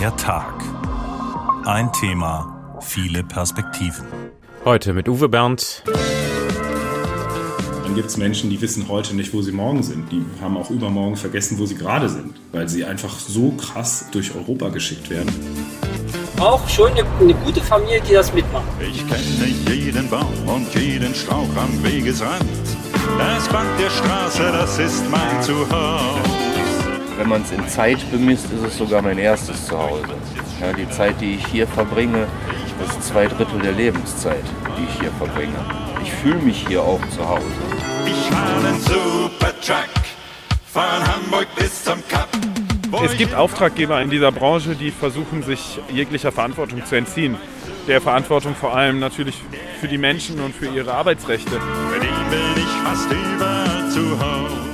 Der Tag. Ein Thema, viele Perspektiven. Heute mit Uwe Bernd. Dann gibt es Menschen, die wissen heute nicht, wo sie morgen sind. Die haben auch übermorgen vergessen, wo sie gerade sind, weil sie einfach so krass durch Europa geschickt werden. Auch schon eine, eine gute Familie, die das mitmacht. Ich kenne jeden Baum und jeden Strauch am Wegesrand. Das Band der Straße, das ist mein Zuhause. Wenn man es in Zeit bemisst, ist es sogar mein erstes Zuhause. Ja, die Zeit, die ich hier verbringe, ist zwei Drittel der Lebenszeit, die ich hier verbringe. Ich fühle mich hier auch zu Hause. Ich fahre einen Supertruck von Hamburg bis zum Kap. Es gibt Auftraggeber in dieser Branche, die versuchen, sich jeglicher Verantwortung zu entziehen. Der Verantwortung vor allem natürlich für die Menschen und für ihre Arbeitsrechte. Mit ihm bin ich fast überall zu Hause.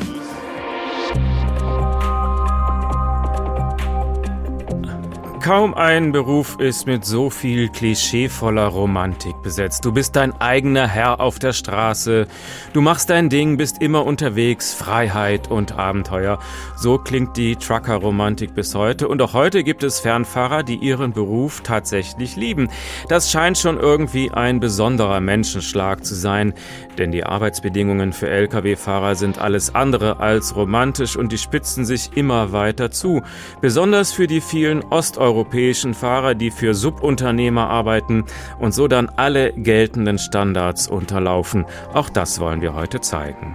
Kaum ein Beruf ist mit so viel klischeevoller Romantik besetzt. Du bist dein eigener Herr auf der Straße. Du machst dein Ding, bist immer unterwegs. Freiheit und Abenteuer. So klingt die Trucker-Romantik bis heute. Und auch heute gibt es Fernfahrer, die ihren Beruf tatsächlich lieben. Das scheint schon irgendwie ein besonderer Menschenschlag zu sein. Denn die Arbeitsbedingungen für Lkw-Fahrer sind alles andere als romantisch und die spitzen sich immer weiter zu. Besonders für die vielen Osteuropäer europäischen Fahrer, die für Subunternehmer arbeiten und so dann alle geltenden Standards unterlaufen. Auch das wollen wir heute zeigen.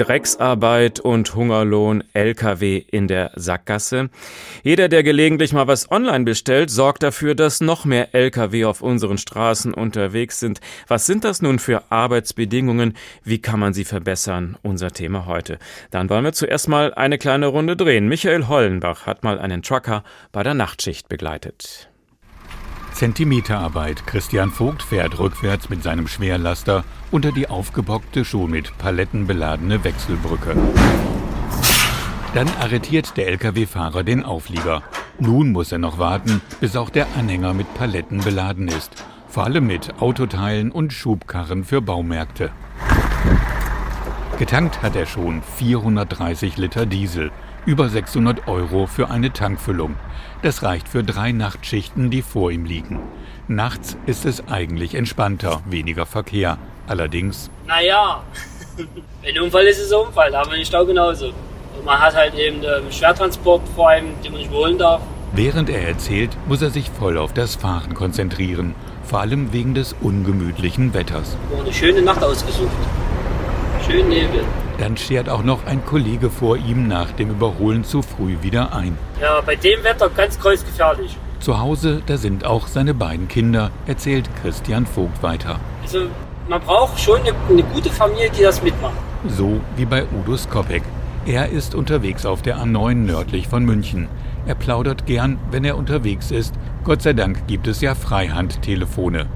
Drecksarbeit und Hungerlohn, Lkw in der Sackgasse. Jeder, der gelegentlich mal was online bestellt, sorgt dafür, dass noch mehr Lkw auf unseren Straßen unterwegs sind. Was sind das nun für Arbeitsbedingungen? Wie kann man sie verbessern? Unser Thema heute. Dann wollen wir zuerst mal eine kleine Runde drehen. Michael Hollenbach hat mal einen Trucker bei der Nachtschicht begleitet. Zentimeterarbeit. Christian Vogt fährt rückwärts mit seinem Schwerlaster unter die aufgebockte, schon mit Paletten beladene Wechselbrücke. Dann arretiert der Lkw-Fahrer den Auflieger. Nun muss er noch warten, bis auch der Anhänger mit Paletten beladen ist. Vor allem mit Autoteilen und Schubkarren für Baumärkte. Getankt hat er schon 430 Liter Diesel. Über 600 Euro für eine Tankfüllung. Das reicht für drei Nachtschichten, die vor ihm liegen. Nachts ist es eigentlich entspannter, weniger Verkehr. Allerdings. Naja, wenn ein Unfall ist, ist es ein Unfall. Da haben wir den Stau genauso. Und man hat halt eben den Schwertransport vor allem, den man nicht holen darf. Während er erzählt, muss er sich voll auf das Fahren konzentrieren. Vor allem wegen des ungemütlichen Wetters. Wir eine schöne Nacht ausgesucht. Schön Nebel. Dann schert auch noch ein Kollege vor ihm nach dem Überholen zu früh wieder ein. Ja, bei dem Wetter ganz kreuzgefährlich. Zu Hause, da sind auch seine beiden Kinder, erzählt Christian Vogt weiter. Also man braucht schon eine, eine gute Familie, die das mitmacht. So wie bei Udo Skopek. Er ist unterwegs auf der A9 nördlich von München. Er plaudert gern, wenn er unterwegs ist. Gott sei Dank gibt es ja Freihandtelefone.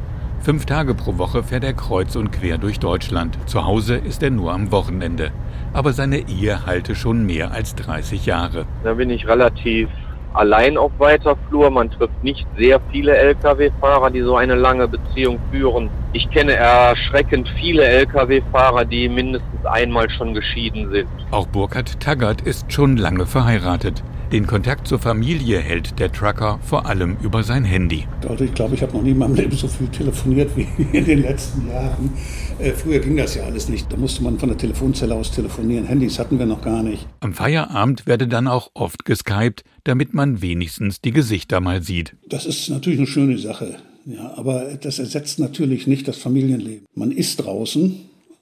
Fünf Tage pro Woche fährt er kreuz und quer durch Deutschland. Zu Hause ist er nur am Wochenende. Aber seine Ehe halte schon mehr als 30 Jahre. Da bin ich relativ allein auf weiter Flur. Man trifft nicht sehr viele Lkw-Fahrer, die so eine lange Beziehung führen. Ich kenne erschreckend viele Lkw-Fahrer, die mindestens einmal schon geschieden sind. Auch Burkhard Taggart ist schon lange verheiratet. Den Kontakt zur Familie hält der Trucker vor allem über sein Handy. Also ich glaube, ich habe noch nie in meinem Leben so viel telefoniert wie in den letzten Jahren. Äh, früher ging das ja alles nicht. Da musste man von der Telefonzelle aus telefonieren. Handys hatten wir noch gar nicht. Am Feierabend werde dann auch oft geskypt, damit man wenigstens die Gesichter mal sieht. Das ist natürlich eine schöne Sache. Ja, aber das ersetzt natürlich nicht das Familienleben. Man ist draußen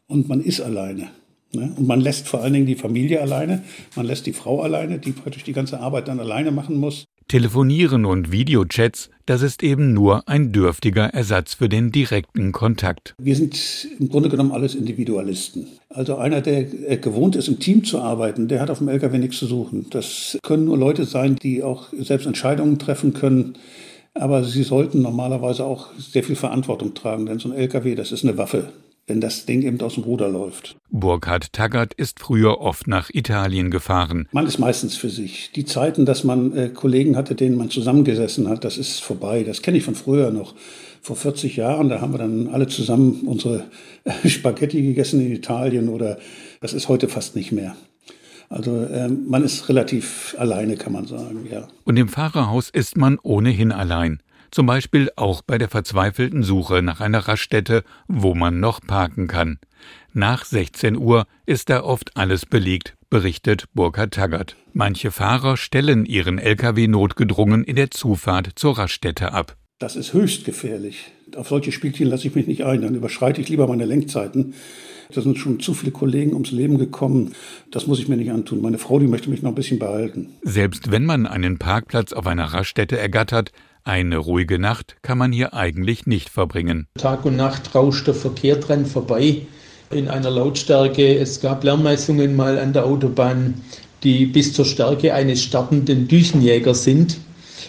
und man ist alleine. Ne? Und man lässt vor allen Dingen die Familie alleine, man lässt die Frau alleine, die praktisch die ganze Arbeit dann alleine machen muss. Telefonieren und Videochats, das ist eben nur ein dürftiger Ersatz für den direkten Kontakt. Wir sind im Grunde genommen alles Individualisten. Also einer, der gewohnt ist, im Team zu arbeiten, der hat auf dem LKW nichts zu suchen. Das können nur Leute sein, die auch selbst Entscheidungen treffen können. Aber sie sollten normalerweise auch sehr viel Verantwortung tragen, denn so ein LKW, das ist eine Waffe wenn das Ding eben aus dem Ruder läuft. Burkhard Taggart ist früher oft nach Italien gefahren. Man ist meistens für sich. Die Zeiten, dass man äh, Kollegen hatte, denen man zusammengesessen hat, das ist vorbei. Das kenne ich von früher noch. Vor 40 Jahren, da haben wir dann alle zusammen unsere Spaghetti gegessen in Italien oder das ist heute fast nicht mehr. Also äh, man ist relativ alleine, kann man sagen, ja. Und im Fahrerhaus ist man ohnehin allein. Zum Beispiel auch bei der verzweifelten Suche nach einer Raststätte, wo man noch parken kann. Nach 16 Uhr ist da oft alles belegt, berichtet Burkhard Taggart. Manche Fahrer stellen ihren Lkw notgedrungen in der Zufahrt zur Raststätte ab. Das ist höchst gefährlich. Auf solche Spielchen lasse ich mich nicht ein. Dann überschreite ich lieber meine Lenkzeiten. Da sind schon zu viele Kollegen ums Leben gekommen. Das muss ich mir nicht antun. Meine Frau, die möchte mich noch ein bisschen behalten. Selbst wenn man einen Parkplatz auf einer Raststätte ergattert, eine ruhige Nacht kann man hier eigentlich nicht verbringen. Tag und Nacht rauscht der Verkehr dran vorbei in einer Lautstärke. Es gab Lärmmessungen mal an der Autobahn, die bis zur Stärke eines startenden Düsenjägers sind.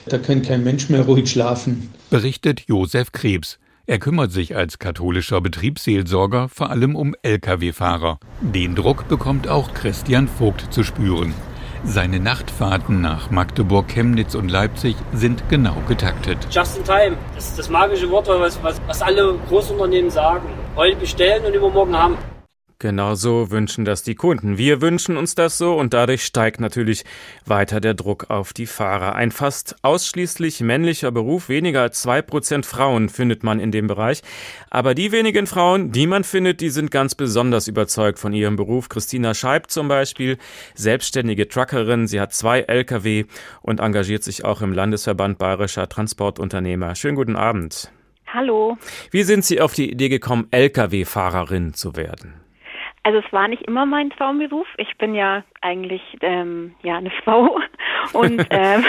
Da kann kein Mensch mehr ruhig schlafen. Berichtet Josef Krebs. Er kümmert sich als katholischer Betriebsseelsorger vor allem um Lkw-Fahrer. Den Druck bekommt auch Christian Vogt zu spüren. Seine Nachtfahrten nach Magdeburg, Chemnitz und Leipzig sind genau getaktet. Just in time, das ist das magische Wort, was, was, was alle Großunternehmen sagen. Heute bestellen und übermorgen haben. Genauso wünschen das die Kunden. Wir wünschen uns das so und dadurch steigt natürlich weiter der Druck auf die Fahrer. Ein fast ausschließlich männlicher Beruf, weniger als zwei Prozent Frauen findet man in dem Bereich. Aber die wenigen Frauen, die man findet, die sind ganz besonders überzeugt von ihrem Beruf. Christina Scheib zum Beispiel, selbstständige Truckerin. Sie hat zwei Lkw und engagiert sich auch im Landesverband Bayerischer Transportunternehmer. Schönen guten Abend. Hallo. Wie sind Sie auf die Idee gekommen, Lkw-Fahrerin zu werden? Also es war nicht immer mein Traumberuf. Ich bin ja eigentlich ähm, ja eine Frau und ähm,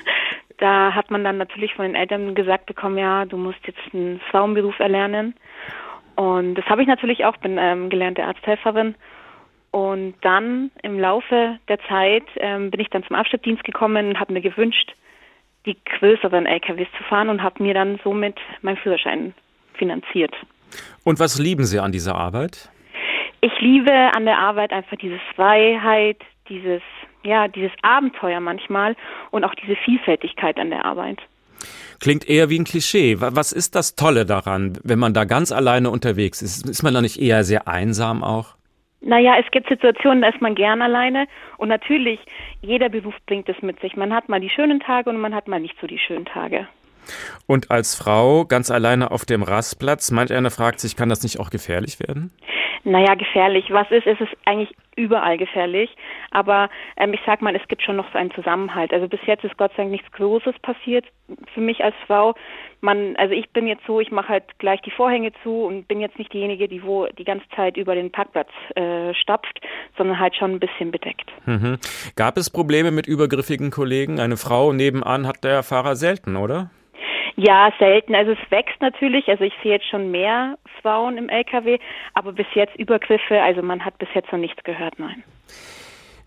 da hat man dann natürlich von den Eltern gesagt bekommen, ja, du musst jetzt einen Frauenberuf erlernen. Und das habe ich natürlich auch, bin ähm, gelernte Arzthelferin. Und dann im Laufe der Zeit ähm, bin ich dann zum Abschleppdienst gekommen und habe mir gewünscht, die größeren LKWs zu fahren und habe mir dann somit meinen Führerschein finanziert. Und was lieben Sie an dieser Arbeit? Ich liebe an der Arbeit einfach diese Freiheit, dieses, ja, dieses Abenteuer manchmal und auch diese Vielfältigkeit an der Arbeit. Klingt eher wie ein Klischee. Was ist das Tolle daran, wenn man da ganz alleine unterwegs ist? Ist man da nicht eher sehr einsam auch? Naja, es gibt Situationen, da ist man gern alleine und natürlich, jeder Beruf bringt es mit sich. Man hat mal die schönen Tage und man hat mal nicht so die schönen Tage. Und als Frau ganz alleine auf dem Rastplatz, manch einer fragt sich, kann das nicht auch gefährlich werden? Naja, gefährlich. Was ist, ist es eigentlich überall gefährlich. Aber ähm, ich sag mal, es gibt schon noch so einen Zusammenhalt. Also bis jetzt ist Gott sei Dank nichts Großes passiert für mich als Frau. Man, also ich bin jetzt so, ich mache halt gleich die Vorhänge zu und bin jetzt nicht diejenige, die wo die ganze Zeit über den Parkplatz äh, stapft, sondern halt schon ein bisschen bedeckt. Mhm. Gab es Probleme mit übergriffigen Kollegen? Eine Frau nebenan hat der Fahrer selten, oder? Ja, selten. Also es wächst natürlich. Also ich sehe jetzt schon mehr Frauen im LKW, aber bis jetzt Übergriffe, also man hat bis jetzt noch nichts gehört, nein.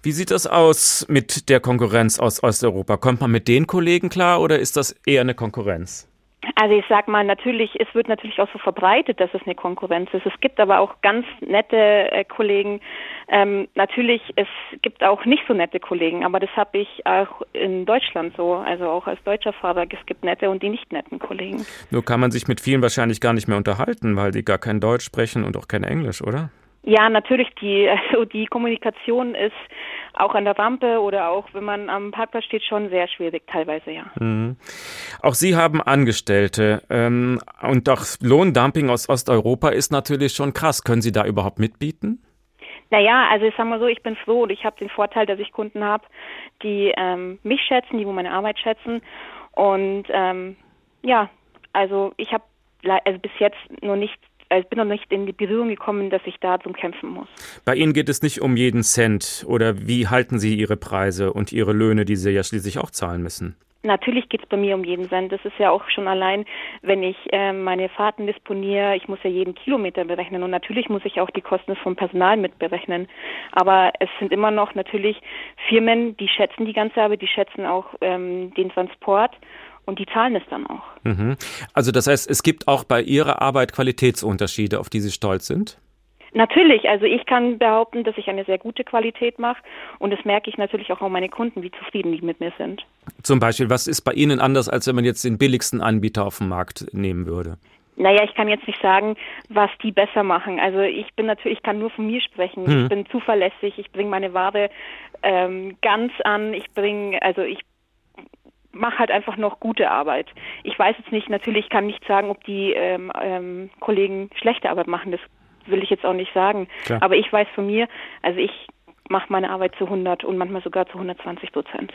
Wie sieht das aus mit der Konkurrenz aus Osteuropa? Kommt man mit den Kollegen klar oder ist das eher eine Konkurrenz? Also ich sag mal, natürlich, es wird natürlich auch so verbreitet, dass es eine Konkurrenz ist. Es gibt aber auch ganz nette äh, Kollegen. Ähm, natürlich, es gibt auch nicht so nette Kollegen, aber das habe ich auch in Deutschland so, also auch als deutscher Fahrer, es gibt nette und die nicht netten Kollegen. Nur kann man sich mit vielen wahrscheinlich gar nicht mehr unterhalten, weil die gar kein Deutsch sprechen und auch kein Englisch, oder? Ja, natürlich, die, also die Kommunikation ist auch an der Rampe oder auch wenn man am Parkplatz steht, schon sehr schwierig teilweise, ja. Mhm. Auch Sie haben Angestellte ähm, und auch Lohndumping aus Osteuropa ist natürlich schon krass. Können Sie da überhaupt mitbieten? Naja, also ich sag mal so, ich bin froh und ich habe den Vorteil, dass ich Kunden habe, die ähm, mich schätzen, die meine Arbeit schätzen. Und ähm, ja, also ich habe also bis jetzt nur nicht also ich bin noch nicht in die Berührung gekommen, dass ich da zum Kämpfen muss. Bei Ihnen geht es nicht um jeden Cent oder wie halten Sie Ihre Preise und Ihre Löhne, die Sie ja schließlich auch zahlen müssen? Natürlich geht es bei mir um jeden Cent. Das ist ja auch schon allein, wenn ich äh, meine Fahrten disponiere, ich muss ja jeden Kilometer berechnen und natürlich muss ich auch die Kosten vom Personal mit berechnen. Aber es sind immer noch natürlich Firmen, die schätzen die ganze Arbeit, die schätzen auch ähm, den Transport und die zahlen es dann auch. Mhm. Also das heißt, es gibt auch bei Ihrer Arbeit Qualitätsunterschiede, auf die Sie stolz sind? Natürlich, also ich kann behaupten, dass ich eine sehr gute Qualität mache und das merke ich natürlich auch an meine Kunden, wie zufrieden die mit mir sind. Zum Beispiel, was ist bei Ihnen anders, als wenn man jetzt den billigsten Anbieter auf dem Markt nehmen würde? Naja, ich kann jetzt nicht sagen, was die besser machen. Also ich bin natürlich, ich kann nur von mir sprechen. Hm. Ich bin zuverlässig, ich bringe meine Ware ähm, ganz an, ich bringe, also ich mache halt einfach noch gute Arbeit. Ich weiß jetzt nicht, natürlich kann nicht sagen, ob die ähm, ähm, Kollegen schlechte Arbeit machen, das will ich jetzt auch nicht sagen. Klar. Aber ich weiß von mir, also ich mache meine Arbeit zu 100 und manchmal sogar zu 120 Prozent.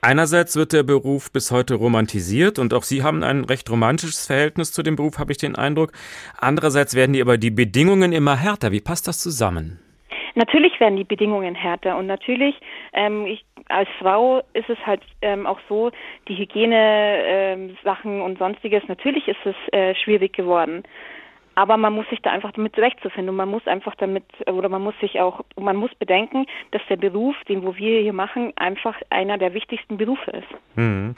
Einerseits wird der Beruf bis heute romantisiert und auch Sie haben ein recht romantisches Verhältnis zu dem Beruf, habe ich den Eindruck. Andererseits werden die aber die Bedingungen immer härter. Wie passt das zusammen? Natürlich werden die Bedingungen härter und natürlich, ähm, ich, als Frau ist es halt ähm, auch so, die Hygiene-Sachen ähm, und sonstiges, natürlich ist es äh, schwierig geworden. Aber man muss sich da einfach damit zurechtzufinden und man muss einfach damit, oder man muss sich auch, man muss bedenken, dass der Beruf, den wo wir hier machen, einfach einer der wichtigsten Berufe ist. Hm.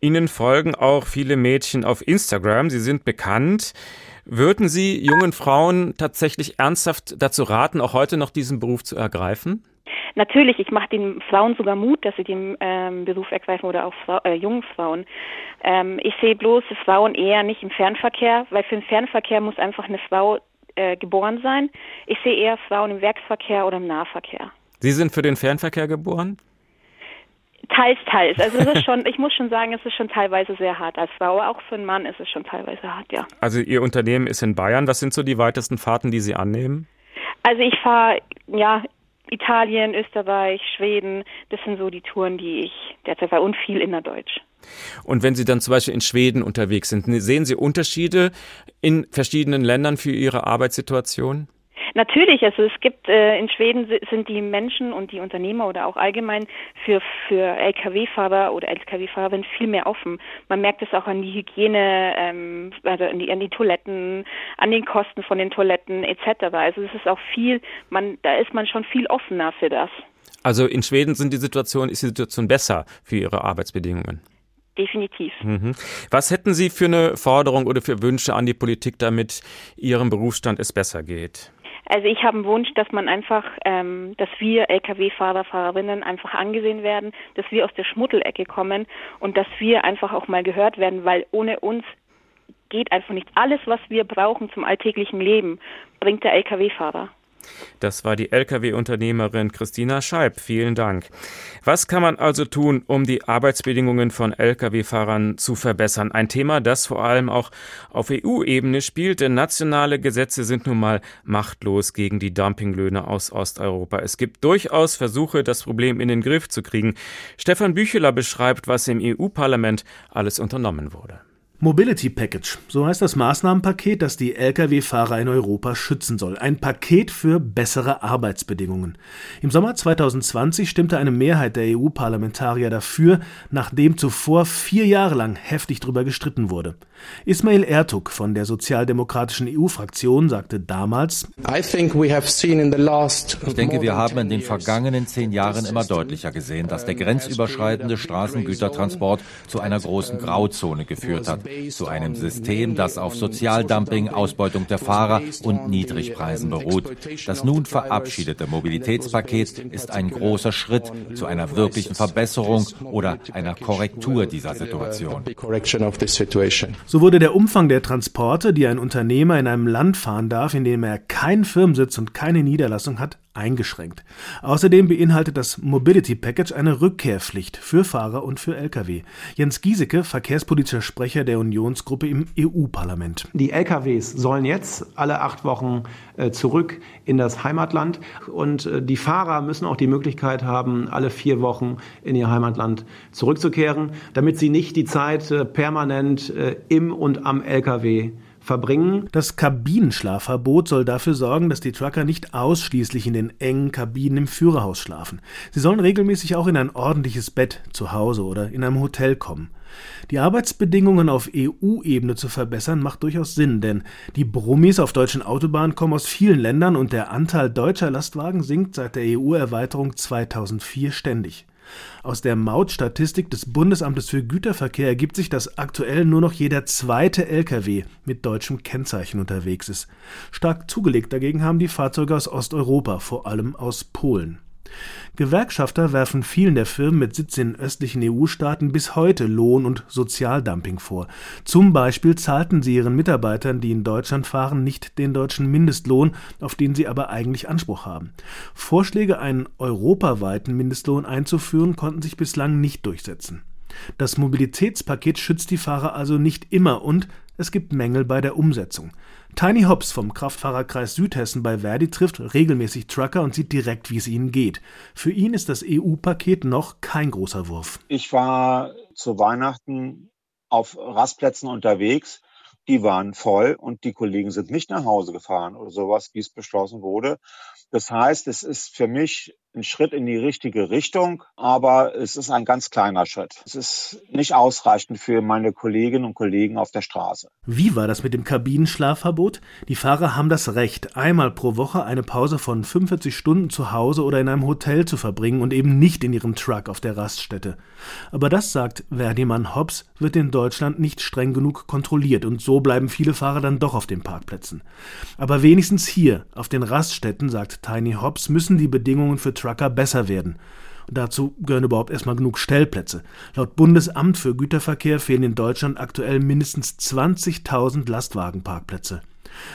Ihnen folgen auch viele Mädchen auf Instagram. Sie sind bekannt. Würden Sie jungen Frauen tatsächlich ernsthaft dazu raten, auch heute noch diesen Beruf zu ergreifen? Natürlich, ich mache den Frauen sogar Mut, dass sie den ähm, Beruf ergreifen oder auch Frau, äh, jungen Frauen. Ähm, ich sehe bloß Frauen eher nicht im Fernverkehr, weil für den Fernverkehr muss einfach eine Frau äh, geboren sein. Ich sehe eher Frauen im Werksverkehr oder im Nahverkehr. Sie sind für den Fernverkehr geboren? Teils, teils. Also es ist schon, ich muss schon sagen, es ist schon teilweise sehr hart. Als Frau, auch für einen Mann ist es schon teilweise hart, ja. Also Ihr Unternehmen ist in Bayern. Was sind so die weitesten Fahrten, die Sie annehmen? Also ich fahre, ja, Italien, Österreich, Schweden, das sind so die Touren, die ich derzeit fahre und viel innerdeutsch. Und wenn Sie dann zum Beispiel in Schweden unterwegs sind, sehen Sie Unterschiede in verschiedenen Ländern für Ihre Arbeitssituation? Natürlich, also es gibt äh, in Schweden sind die Menschen und die Unternehmer oder auch allgemein für für Lkw-Fahrer oder Lkw-Fahrerinnen viel mehr offen. Man merkt es auch an die Hygiene, ähm, also an die, an die Toiletten, an den Kosten von den Toiletten etc. Also es ist auch viel, man da ist man schon viel offener für das. Also in Schweden sind die Situation ist die Situation besser für ihre Arbeitsbedingungen. Definitiv. Mhm. Was hätten Sie für eine Forderung oder für Wünsche an die Politik, damit Ihrem Berufsstand es besser geht? Also ich habe einen Wunsch, dass man einfach, ähm, dass wir Lkw-Fahrer, Fahrerinnen einfach angesehen werden, dass wir aus der Schmuddelecke kommen und dass wir einfach auch mal gehört werden, weil ohne uns geht einfach nicht alles, was wir brauchen zum alltäglichen Leben, bringt der Lkw-Fahrer. Das war die Lkw-Unternehmerin Christina Scheib. Vielen Dank. Was kann man also tun, um die Arbeitsbedingungen von Lkw-Fahrern zu verbessern? Ein Thema, das vor allem auch auf EU-Ebene spielt, denn nationale Gesetze sind nun mal machtlos gegen die Dumpinglöhne aus Osteuropa. Es gibt durchaus Versuche, das Problem in den Griff zu kriegen. Stefan Bücheler beschreibt, was im EU-Parlament alles unternommen wurde. Mobility Package, so heißt das Maßnahmenpaket, das die Lkw-Fahrer in Europa schützen soll. Ein Paket für bessere Arbeitsbedingungen. Im Sommer 2020 stimmte eine Mehrheit der EU-Parlamentarier dafür, nachdem zuvor vier Jahre lang heftig darüber gestritten wurde. Ismail Ertug von der sozialdemokratischen EU-Fraktion sagte damals, Ich denke, wir haben in den vergangenen zehn Jahren immer deutlicher gesehen, dass der grenzüberschreitende Straßengütertransport zu einer großen Grauzone geführt hat zu einem System, das auf Sozialdumping, Ausbeutung der Fahrer und Niedrigpreisen beruht. Das nun verabschiedete Mobilitätspaket ist ein großer Schritt zu einer wirklichen Verbesserung oder einer Korrektur dieser Situation. So wurde der Umfang der Transporte, die ein Unternehmer in einem Land fahren darf, in dem er keinen Firmensitz und keine Niederlassung hat, eingeschränkt. Außerdem beinhaltet das Mobility Package eine Rückkehrpflicht für Fahrer und für Lkw. Jens Giesecke, verkehrspolitischer Sprecher der Unionsgruppe im EU-Parlament. Die Lkws sollen jetzt alle acht Wochen äh, zurück in das Heimatland und äh, die Fahrer müssen auch die Möglichkeit haben, alle vier Wochen in ihr Heimatland zurückzukehren, damit sie nicht die Zeit äh, permanent im und am Lkw verbringen. Das Kabinenschlafverbot soll dafür sorgen, dass die Trucker nicht ausschließlich in den engen Kabinen im Führerhaus schlafen. Sie sollen regelmäßig auch in ein ordentliches Bett zu Hause oder in einem Hotel kommen. Die Arbeitsbedingungen auf EU-Ebene zu verbessern, macht durchaus Sinn, denn die Brummis auf deutschen Autobahnen kommen aus vielen Ländern und der Anteil deutscher Lastwagen sinkt seit der EU-Erweiterung 2004 ständig. Aus der Mautstatistik des Bundesamtes für Güterverkehr ergibt sich, dass aktuell nur noch jeder zweite Lkw mit deutschem Kennzeichen unterwegs ist. Stark zugelegt dagegen haben die Fahrzeuge aus Osteuropa, vor allem aus Polen. Gewerkschafter werfen vielen der Firmen mit Sitz in östlichen EU-Staaten bis heute Lohn- und Sozialdumping vor. Zum Beispiel zahlten sie ihren Mitarbeitern, die in Deutschland fahren, nicht den deutschen Mindestlohn, auf den sie aber eigentlich Anspruch haben. Vorschläge, einen europaweiten Mindestlohn einzuführen, konnten sich bislang nicht durchsetzen. Das Mobilitätspaket schützt die Fahrer also nicht immer und es gibt Mängel bei der Umsetzung. Tiny Hobbs vom Kraftfahrerkreis Südhessen bei Verdi trifft regelmäßig Trucker und sieht direkt, wie es ihnen geht. Für ihn ist das EU-Paket noch kein großer Wurf. Ich war zu Weihnachten auf Rastplätzen unterwegs. Die waren voll und die Kollegen sind nicht nach Hause gefahren oder sowas, wie es beschlossen wurde. Das heißt, es ist für mich ein Schritt in die richtige Richtung, aber es ist ein ganz kleiner Schritt. Es ist nicht ausreichend für meine Kolleginnen und Kollegen auf der Straße. Wie war das mit dem Kabinenschlafverbot? Die Fahrer haben das Recht, einmal pro Woche eine Pause von 45 Stunden zu Hause oder in einem Hotel zu verbringen und eben nicht in ihrem Truck auf der Raststätte. Aber das, sagt Verdiman Hobbs, wird in Deutschland nicht streng genug kontrolliert und so bleiben viele Fahrer dann doch auf den Parkplätzen. Aber wenigstens hier, auf den Raststätten, sagt Tiny Hobbs, müssen die Bedingungen für Trucker besser werden. Und dazu gehören überhaupt erstmal genug Stellplätze. Laut Bundesamt für Güterverkehr fehlen in Deutschland aktuell mindestens 20.000 Lastwagenparkplätze.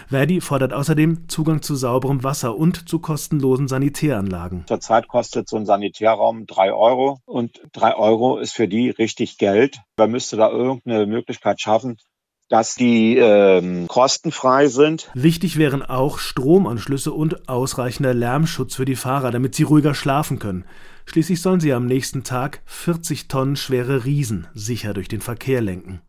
Verdi fordert außerdem Zugang zu sauberem Wasser und zu kostenlosen Sanitäranlagen. Zurzeit kostet so ein Sanitärraum drei Euro und drei Euro ist für die richtig Geld. Man müsste da irgendeine Möglichkeit schaffen, dass die ähm, kostenfrei sind. Wichtig wären auch Stromanschlüsse und ausreichender Lärmschutz für die Fahrer, damit sie ruhiger schlafen können. Schließlich sollen sie am nächsten Tag 40 Tonnen schwere Riesen sicher durch den Verkehr lenken.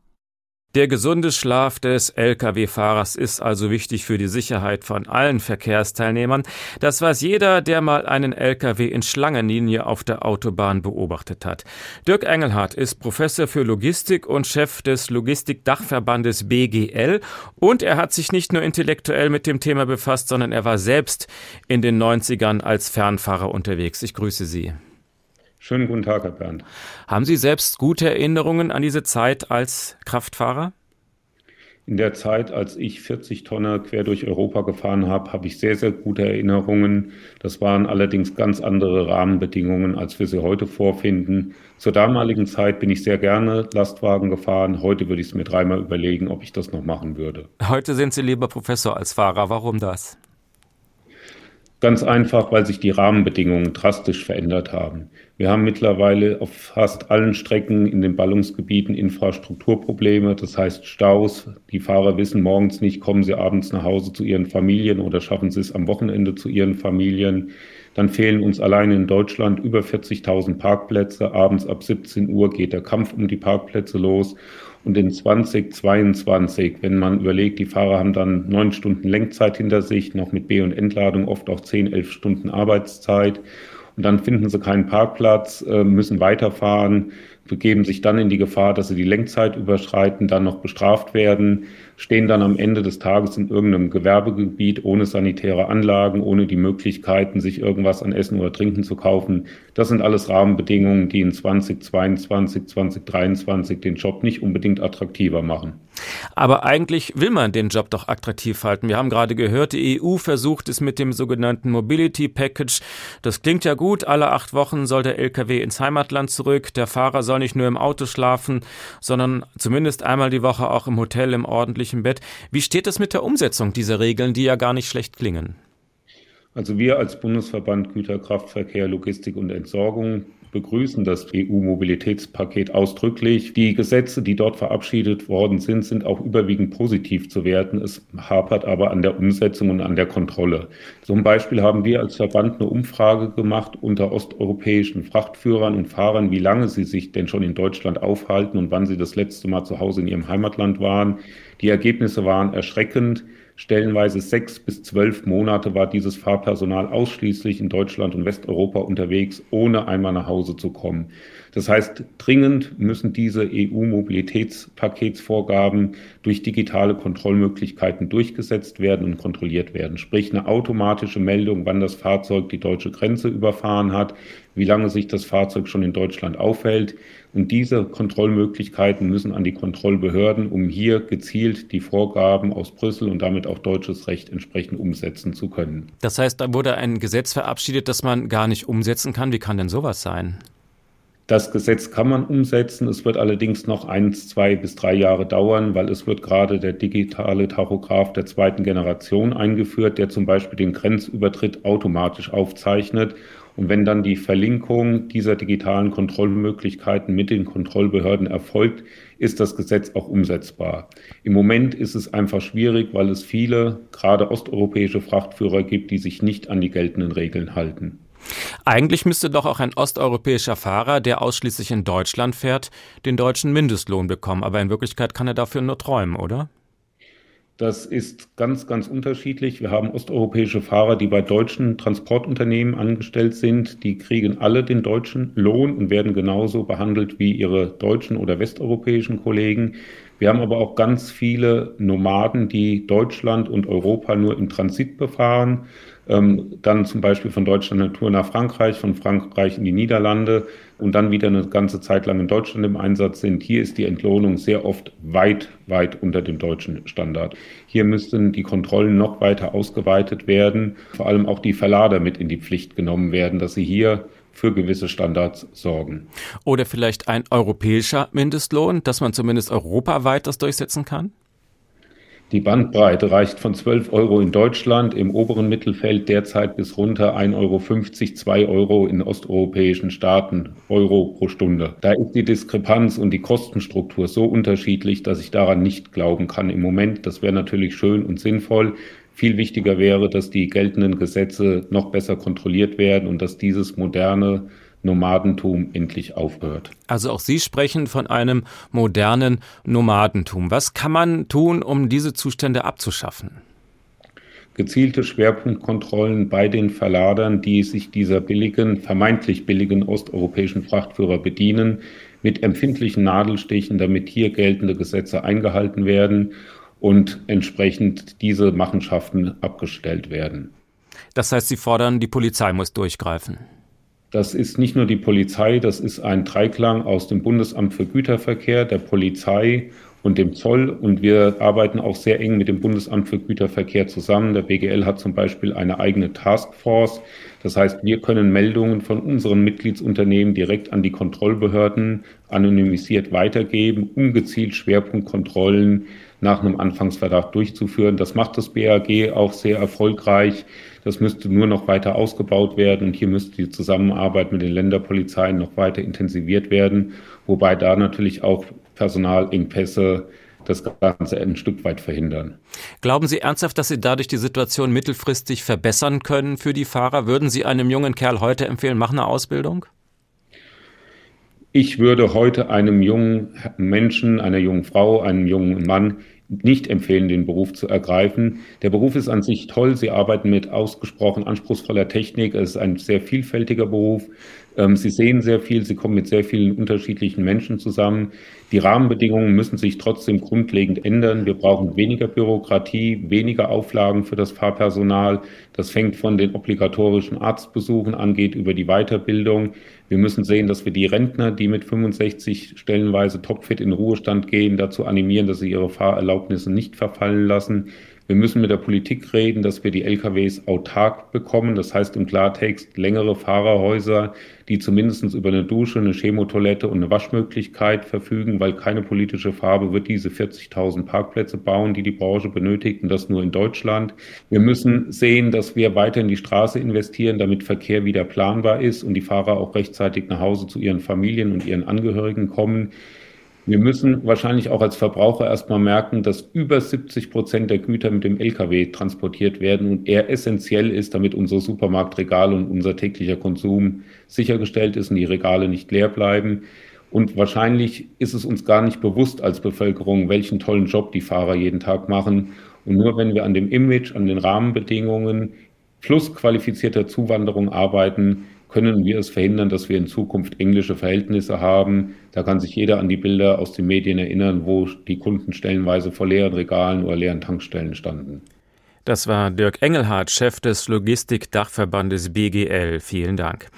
Der gesunde Schlaf des Lkw-Fahrers ist also wichtig für die Sicherheit von allen Verkehrsteilnehmern. Das weiß jeder, der mal einen Lkw in Schlangenlinie auf der Autobahn beobachtet hat. Dirk Engelhardt ist Professor für Logistik und Chef des Logistikdachverbandes BGL und er hat sich nicht nur intellektuell mit dem Thema befasst, sondern er war selbst in den 90ern als Fernfahrer unterwegs. Ich grüße Sie. Schönen guten Tag, Herr Bernd. Haben Sie selbst gute Erinnerungen an diese Zeit als Kraftfahrer? In der Zeit, als ich 40 Tonner quer durch Europa gefahren habe, habe ich sehr, sehr gute Erinnerungen. Das waren allerdings ganz andere Rahmenbedingungen, als wir sie heute vorfinden. Zur damaligen Zeit bin ich sehr gerne Lastwagen gefahren. Heute würde ich es mir dreimal überlegen, ob ich das noch machen würde. Heute sind Sie lieber Professor als Fahrer. Warum das? Ganz einfach, weil sich die Rahmenbedingungen drastisch verändert haben. Wir haben mittlerweile auf fast allen Strecken in den Ballungsgebieten Infrastrukturprobleme, das heißt Staus. Die Fahrer wissen morgens nicht, kommen sie abends nach Hause zu ihren Familien oder schaffen sie es am Wochenende zu ihren Familien. Dann fehlen uns allein in Deutschland über 40.000 Parkplätze. Abends ab 17 Uhr geht der Kampf um die Parkplätze los. Und in 2022, wenn man überlegt, die Fahrer haben dann neun Stunden Lenkzeit hinter sich, noch mit B- und Entladung oft auch zehn, elf Stunden Arbeitszeit. Und dann finden sie keinen Parkplatz, äh, müssen weiterfahren, begeben sich dann in die Gefahr, dass sie die Lenkzeit überschreiten, dann noch bestraft werden, stehen dann am Ende des Tages in irgendeinem Gewerbegebiet ohne sanitäre Anlagen, ohne die Möglichkeiten, sich irgendwas an Essen oder Trinken zu kaufen. Das sind alles Rahmenbedingungen, die in 2022, 2023 den Job nicht unbedingt attraktiver machen. Aber eigentlich will man den Job doch attraktiv halten. Wir haben gerade gehört, die EU versucht es mit dem sogenannten Mobility Package. Das klingt ja gut. Alle acht Wochen soll der LKW ins Heimatland zurück. Der Fahrer soll nicht nur im Auto schlafen, sondern zumindest einmal die Woche auch im Hotel im ordentlichen Bett. Wie steht es mit der Umsetzung dieser Regeln, die ja gar nicht schlecht klingen? Also wir als Bundesverband Güterkraftverkehr, Logistik und Entsorgung begrüßen das EU-Mobilitätspaket ausdrücklich. Die Gesetze, die dort verabschiedet worden sind, sind auch überwiegend positiv zu werten. Es hapert aber an der Umsetzung und an der Kontrolle. Zum Beispiel haben wir als Verband eine Umfrage gemacht unter osteuropäischen Frachtführern und Fahrern, wie lange sie sich denn schon in Deutschland aufhalten und wann sie das letzte Mal zu Hause in ihrem Heimatland waren. Die Ergebnisse waren erschreckend. Stellenweise sechs bis zwölf Monate war dieses Fahrpersonal ausschließlich in Deutschland und Westeuropa unterwegs, ohne einmal nach Hause zu kommen. Das heißt, dringend müssen diese EU-Mobilitätspaketsvorgaben durch digitale Kontrollmöglichkeiten durchgesetzt werden und kontrolliert werden. Sprich eine automatische Meldung, wann das Fahrzeug die deutsche Grenze überfahren hat, wie lange sich das Fahrzeug schon in Deutschland aufhält, Und diese Kontrollmöglichkeiten müssen an die Kontrollbehörden, um hier gezielt die Vorgaben aus Brüssel und damit auch deutsches Recht entsprechend umsetzen zu können. Das heißt, da wurde ein Gesetz verabschiedet, das man gar nicht umsetzen kann. Wie kann denn sowas sein? Das Gesetz kann man umsetzen. Es wird allerdings noch eins, zwei bis drei Jahre dauern, weil es wird gerade der digitale Tachograph der zweiten Generation eingeführt, der zum Beispiel den Grenzübertritt automatisch aufzeichnet. Und wenn dann die Verlinkung dieser digitalen Kontrollmöglichkeiten mit den Kontrollbehörden erfolgt, ist das Gesetz auch umsetzbar. Im Moment ist es einfach schwierig, weil es viele, gerade osteuropäische Frachtführer gibt, die sich nicht an die geltenden Regeln halten. Eigentlich müsste doch auch ein osteuropäischer Fahrer, der ausschließlich in Deutschland fährt, den deutschen Mindestlohn bekommen. Aber in Wirklichkeit kann er dafür nur träumen, oder? Das ist ganz, ganz unterschiedlich. Wir haben osteuropäische Fahrer, die bei deutschen Transportunternehmen angestellt sind. Die kriegen alle den deutschen Lohn und werden genauso behandelt wie ihre deutschen oder westeuropäischen Kollegen. Wir haben aber auch ganz viele Nomaden, die Deutschland und Europa nur im Transit befahren ähm, dann zum Beispiel von Deutschland eine Tour nach Frankreich, von Frankreich in die Niederlande und dann wieder eine ganze Zeit lang in Deutschland im Einsatz sind. Hier ist die Entlohnung sehr oft weit, weit unter dem deutschen Standard. Hier müssten die Kontrollen noch weiter ausgeweitet werden, vor allem auch die Verlader mit in die Pflicht genommen werden, dass sie hier für gewisse Standards sorgen. Oder vielleicht ein europäischer Mindestlohn, dass man zumindest europaweit das durchsetzen kann? Die Bandbreite reicht von 12 Euro in Deutschland im oberen Mittelfeld derzeit bis runter 1,50 Euro, 2 Euro in osteuropäischen Staaten, Euro pro Stunde. Da ist die Diskrepanz und die Kostenstruktur so unterschiedlich, dass ich daran nicht glauben kann im Moment. Das wäre natürlich schön und sinnvoll. Viel wichtiger wäre, dass die geltenden Gesetze noch besser kontrolliert werden und dass dieses moderne Nomadentum endlich aufhört. Also auch Sie sprechen von einem modernen Nomadentum. Was kann man tun, um diese Zustände abzuschaffen? gezielte Schwerpunktkontrollen bei den Verladern, die sich dieser billigen, vermeintlich billigen osteuropäischen Frachtführer bedienen, mit empfindlichen Nadelstichen, damit hier geltende Gesetze eingehalten werden und entsprechend diese Machenschaften abgestellt werden. Das heißt, Sie fordern, die Polizei muss durchgreifen. Das ist nicht nur die Polizei, das ist ein Dreiklang aus dem Bundesamt für Güterverkehr, der Polizei und dem Zoll. Und wir arbeiten auch sehr eng mit dem Bundesamt für Güterverkehr zusammen. Der BGL hat zum Beispiel eine eigene Taskforce. Das heißt, wir können Meldungen von unseren Mitgliedsunternehmen direkt an die Kontrollbehörden anonymisiert weitergeben, um gezielt Schwerpunktkontrollen nach einem Anfangsverdacht durchzuführen. Das macht das BAG auch sehr erfolgreich. Das müsste nur noch weiter ausgebaut werden und hier müsste die Zusammenarbeit mit den Länderpolizeien noch weiter intensiviert werden, wobei da natürlich auch Personalengpässe das Ganze ein Stück weit verhindern. Glauben Sie ernsthaft, dass Sie dadurch die Situation mittelfristig verbessern können für die Fahrer? Würden Sie einem jungen Kerl heute empfehlen, mach eine Ausbildung? Ich würde heute einem jungen Menschen, einer jungen Frau, einem jungen Mann nicht empfehlen, den Beruf zu ergreifen. Der Beruf ist an sich toll. Sie arbeiten mit ausgesprochen anspruchsvoller Technik. Es ist ein sehr vielfältiger Beruf. Ähm, sie sehen sehr viel, sie kommen mit sehr vielen unterschiedlichen Menschen zusammen. Die Rahmenbedingungen müssen sich trotzdem grundlegend ändern. Wir brauchen weniger Bürokratie, weniger Auflagen für das Fahrpersonal. Das fängt von den obligatorischen Arztbesuchen an, geht über die Weiterbildung. Wir müssen sehen, dass wir die Rentner, die mit 65 stellenweise topfit in Ruhestand gehen, dazu animieren, dass sie ihre Fahrerlaubnisse nicht verfallen lassen. Wir müssen mit der Politik reden, dass wir die LKWs autark bekommen. Das heißt im Klartext längere Fahrerhäuser, die zumindest über eine Dusche, eine Chemotoilette und eine Waschmöglichkeit verfügen, weil keine politische Farbe wird diese 40.000 Parkplätze bauen, die die Branche benötigt und das nur in Deutschland. Wir müssen sehen, dass wir weiter in die Straße investieren, damit Verkehr wieder planbar ist und die Fahrer auch rechtzeitig nach Hause zu ihren Familien und ihren Angehörigen kommen. Wir müssen wahrscheinlich auch als Verbraucher erstmal merken, dass über 70 Prozent der Güter mit dem Lkw transportiert werden und er essentiell ist, damit unsere Supermarktregale und unser täglicher Konsum sichergestellt ist und die Regale nicht leer bleiben. Und wahrscheinlich ist es uns gar nicht bewusst als Bevölkerung, welchen tollen Job die Fahrer jeden Tag machen. Und nur wenn wir an dem Image, an den Rahmenbedingungen plus qualifizierter Zuwanderung arbeiten, können wir es verhindern, dass wir in Zukunft englische Verhältnisse haben. Da kann sich jeder an die Bilder aus den Medien erinnern, wo die Kunden stellenweise vor leeren Regalen oder leeren Tankstellen standen. Das war Dirk Engelhardt, Chef des Logistikdachverbandes BGL. Vielen Dank.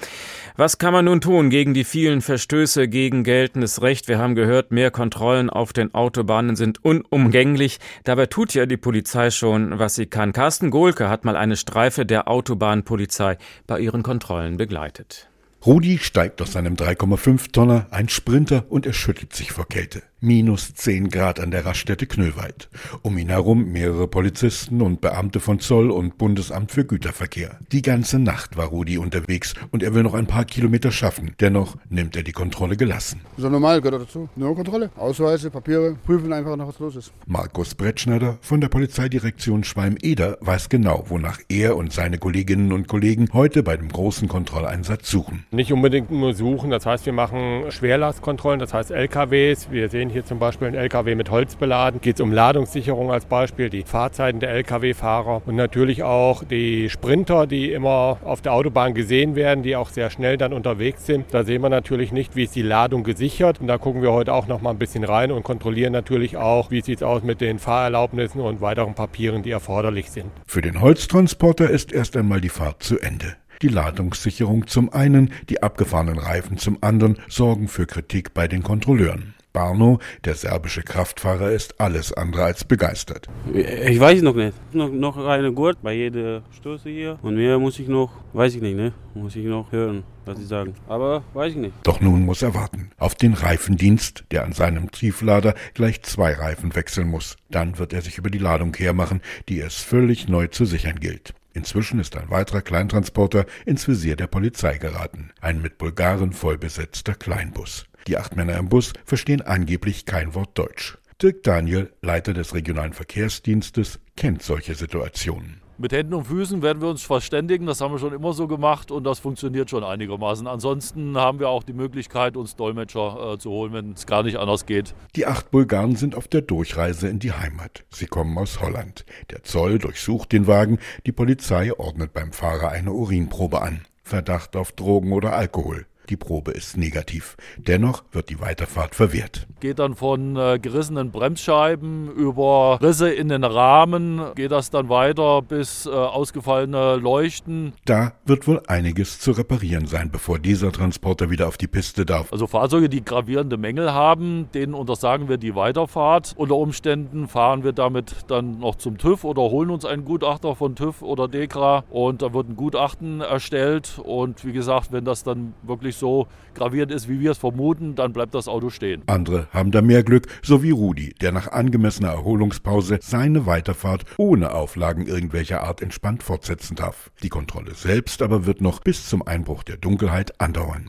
Was kann man nun tun gegen die vielen Verstöße gegen geltendes Recht? Wir haben gehört, mehr Kontrollen auf den Autobahnen sind unumgänglich. Dabei tut ja die Polizei schon, was sie kann. Carsten Gohlke hat mal eine Streife der Autobahnpolizei bei ihren Kontrollen begleitet. Rudi steigt aus seinem 3,5 Tonner, ein Sprinter, und er schüttelt sich vor Kälte minus 10 Grad an der Raststätte Knöllwald. Um ihn herum mehrere Polizisten und Beamte von Zoll und Bundesamt für Güterverkehr. Die ganze Nacht war Rudi unterwegs und er will noch ein paar Kilometer schaffen. Dennoch nimmt er die Kontrolle gelassen. So normal gehört dazu. Nur Kontrolle. Ausweise, Papiere, prüfen einfach noch, was los ist. Markus Brettschneider von der Polizeidirektion Schwalm-Eder weiß genau, wonach er und seine Kolleginnen und Kollegen heute bei dem großen Kontrolleinsatz suchen. Nicht unbedingt nur suchen, das heißt, wir machen Schwerlastkontrollen, das heißt LKWs. Wir sehen hier zum Beispiel ein LKW mit Holz beladen. Geht es um Ladungssicherung als Beispiel, die Fahrzeiten der LKW-Fahrer und natürlich auch die Sprinter, die immer auf der Autobahn gesehen werden, die auch sehr schnell dann unterwegs sind. Da sehen wir natürlich nicht, wie ist die Ladung gesichert. Und da gucken wir heute auch noch mal ein bisschen rein und kontrollieren natürlich auch, wie sieht es aus mit den Fahrerlaubnissen und weiteren Papieren, die erforderlich sind. Für den Holztransporter ist erst einmal die Fahrt zu Ende. Die Ladungssicherung zum einen, die abgefahrenen Reifen zum anderen sorgen für Kritik bei den Kontrolleuren. Barno, der serbische Kraftfahrer, ist alles andere als begeistert. Ich weiß noch nicht. Noch, noch eine Gurt bei jeder Stöße hier. Und mehr muss ich noch, weiß ich nicht, ne? Muss ich noch hören, was sie sagen. Aber weiß ich nicht. Doch nun muss er warten. Auf den Reifendienst, der an seinem Trieflader gleich zwei Reifen wechseln muss. Dann wird er sich über die Ladung hermachen, die es völlig neu zu sichern gilt. Inzwischen ist ein weiterer Kleintransporter ins Visier der Polizei geraten. Ein mit Bulgaren vollbesetzter Kleinbus. Die acht Männer im Bus verstehen angeblich kein Wort Deutsch. Dirk Daniel, Leiter des regionalen Verkehrsdienstes, kennt solche Situationen. Mit Händen und Füßen werden wir uns verständigen, das haben wir schon immer so gemacht und das funktioniert schon einigermaßen. Ansonsten haben wir auch die Möglichkeit, uns Dolmetscher äh, zu holen, wenn es gar nicht anders geht. Die acht Bulgaren sind auf der Durchreise in die Heimat. Sie kommen aus Holland. Der Zoll durchsucht den Wagen, die Polizei ordnet beim Fahrer eine Urinprobe an. Verdacht auf Drogen oder Alkohol. Die Probe ist negativ. Dennoch wird die Weiterfahrt verwehrt. Geht dann von äh, gerissenen Bremsscheiben über Risse in den Rahmen, geht das dann weiter bis äh, ausgefallene Leuchten. Da wird wohl einiges zu reparieren sein, bevor dieser Transporter wieder auf die Piste darf. Also Fahrzeuge, die gravierende Mängel haben, denen untersagen wir die Weiterfahrt. Unter Umständen fahren wir damit dann noch zum TÜV oder holen uns einen Gutachter von TÜV oder DEKRA und da wird ein Gutachten erstellt und wie gesagt, wenn das dann wirklich wirklich so gravierend ist, wie wir es vermuten, dann bleibt das Auto stehen. Andere haben da mehr Glück, so wie Rudi, der nach angemessener Erholungspause seine Weiterfahrt ohne Auflagen irgendwelcher Art entspannt fortsetzen darf. Die Kontrolle selbst aber wird noch bis zum Einbruch der Dunkelheit andauern.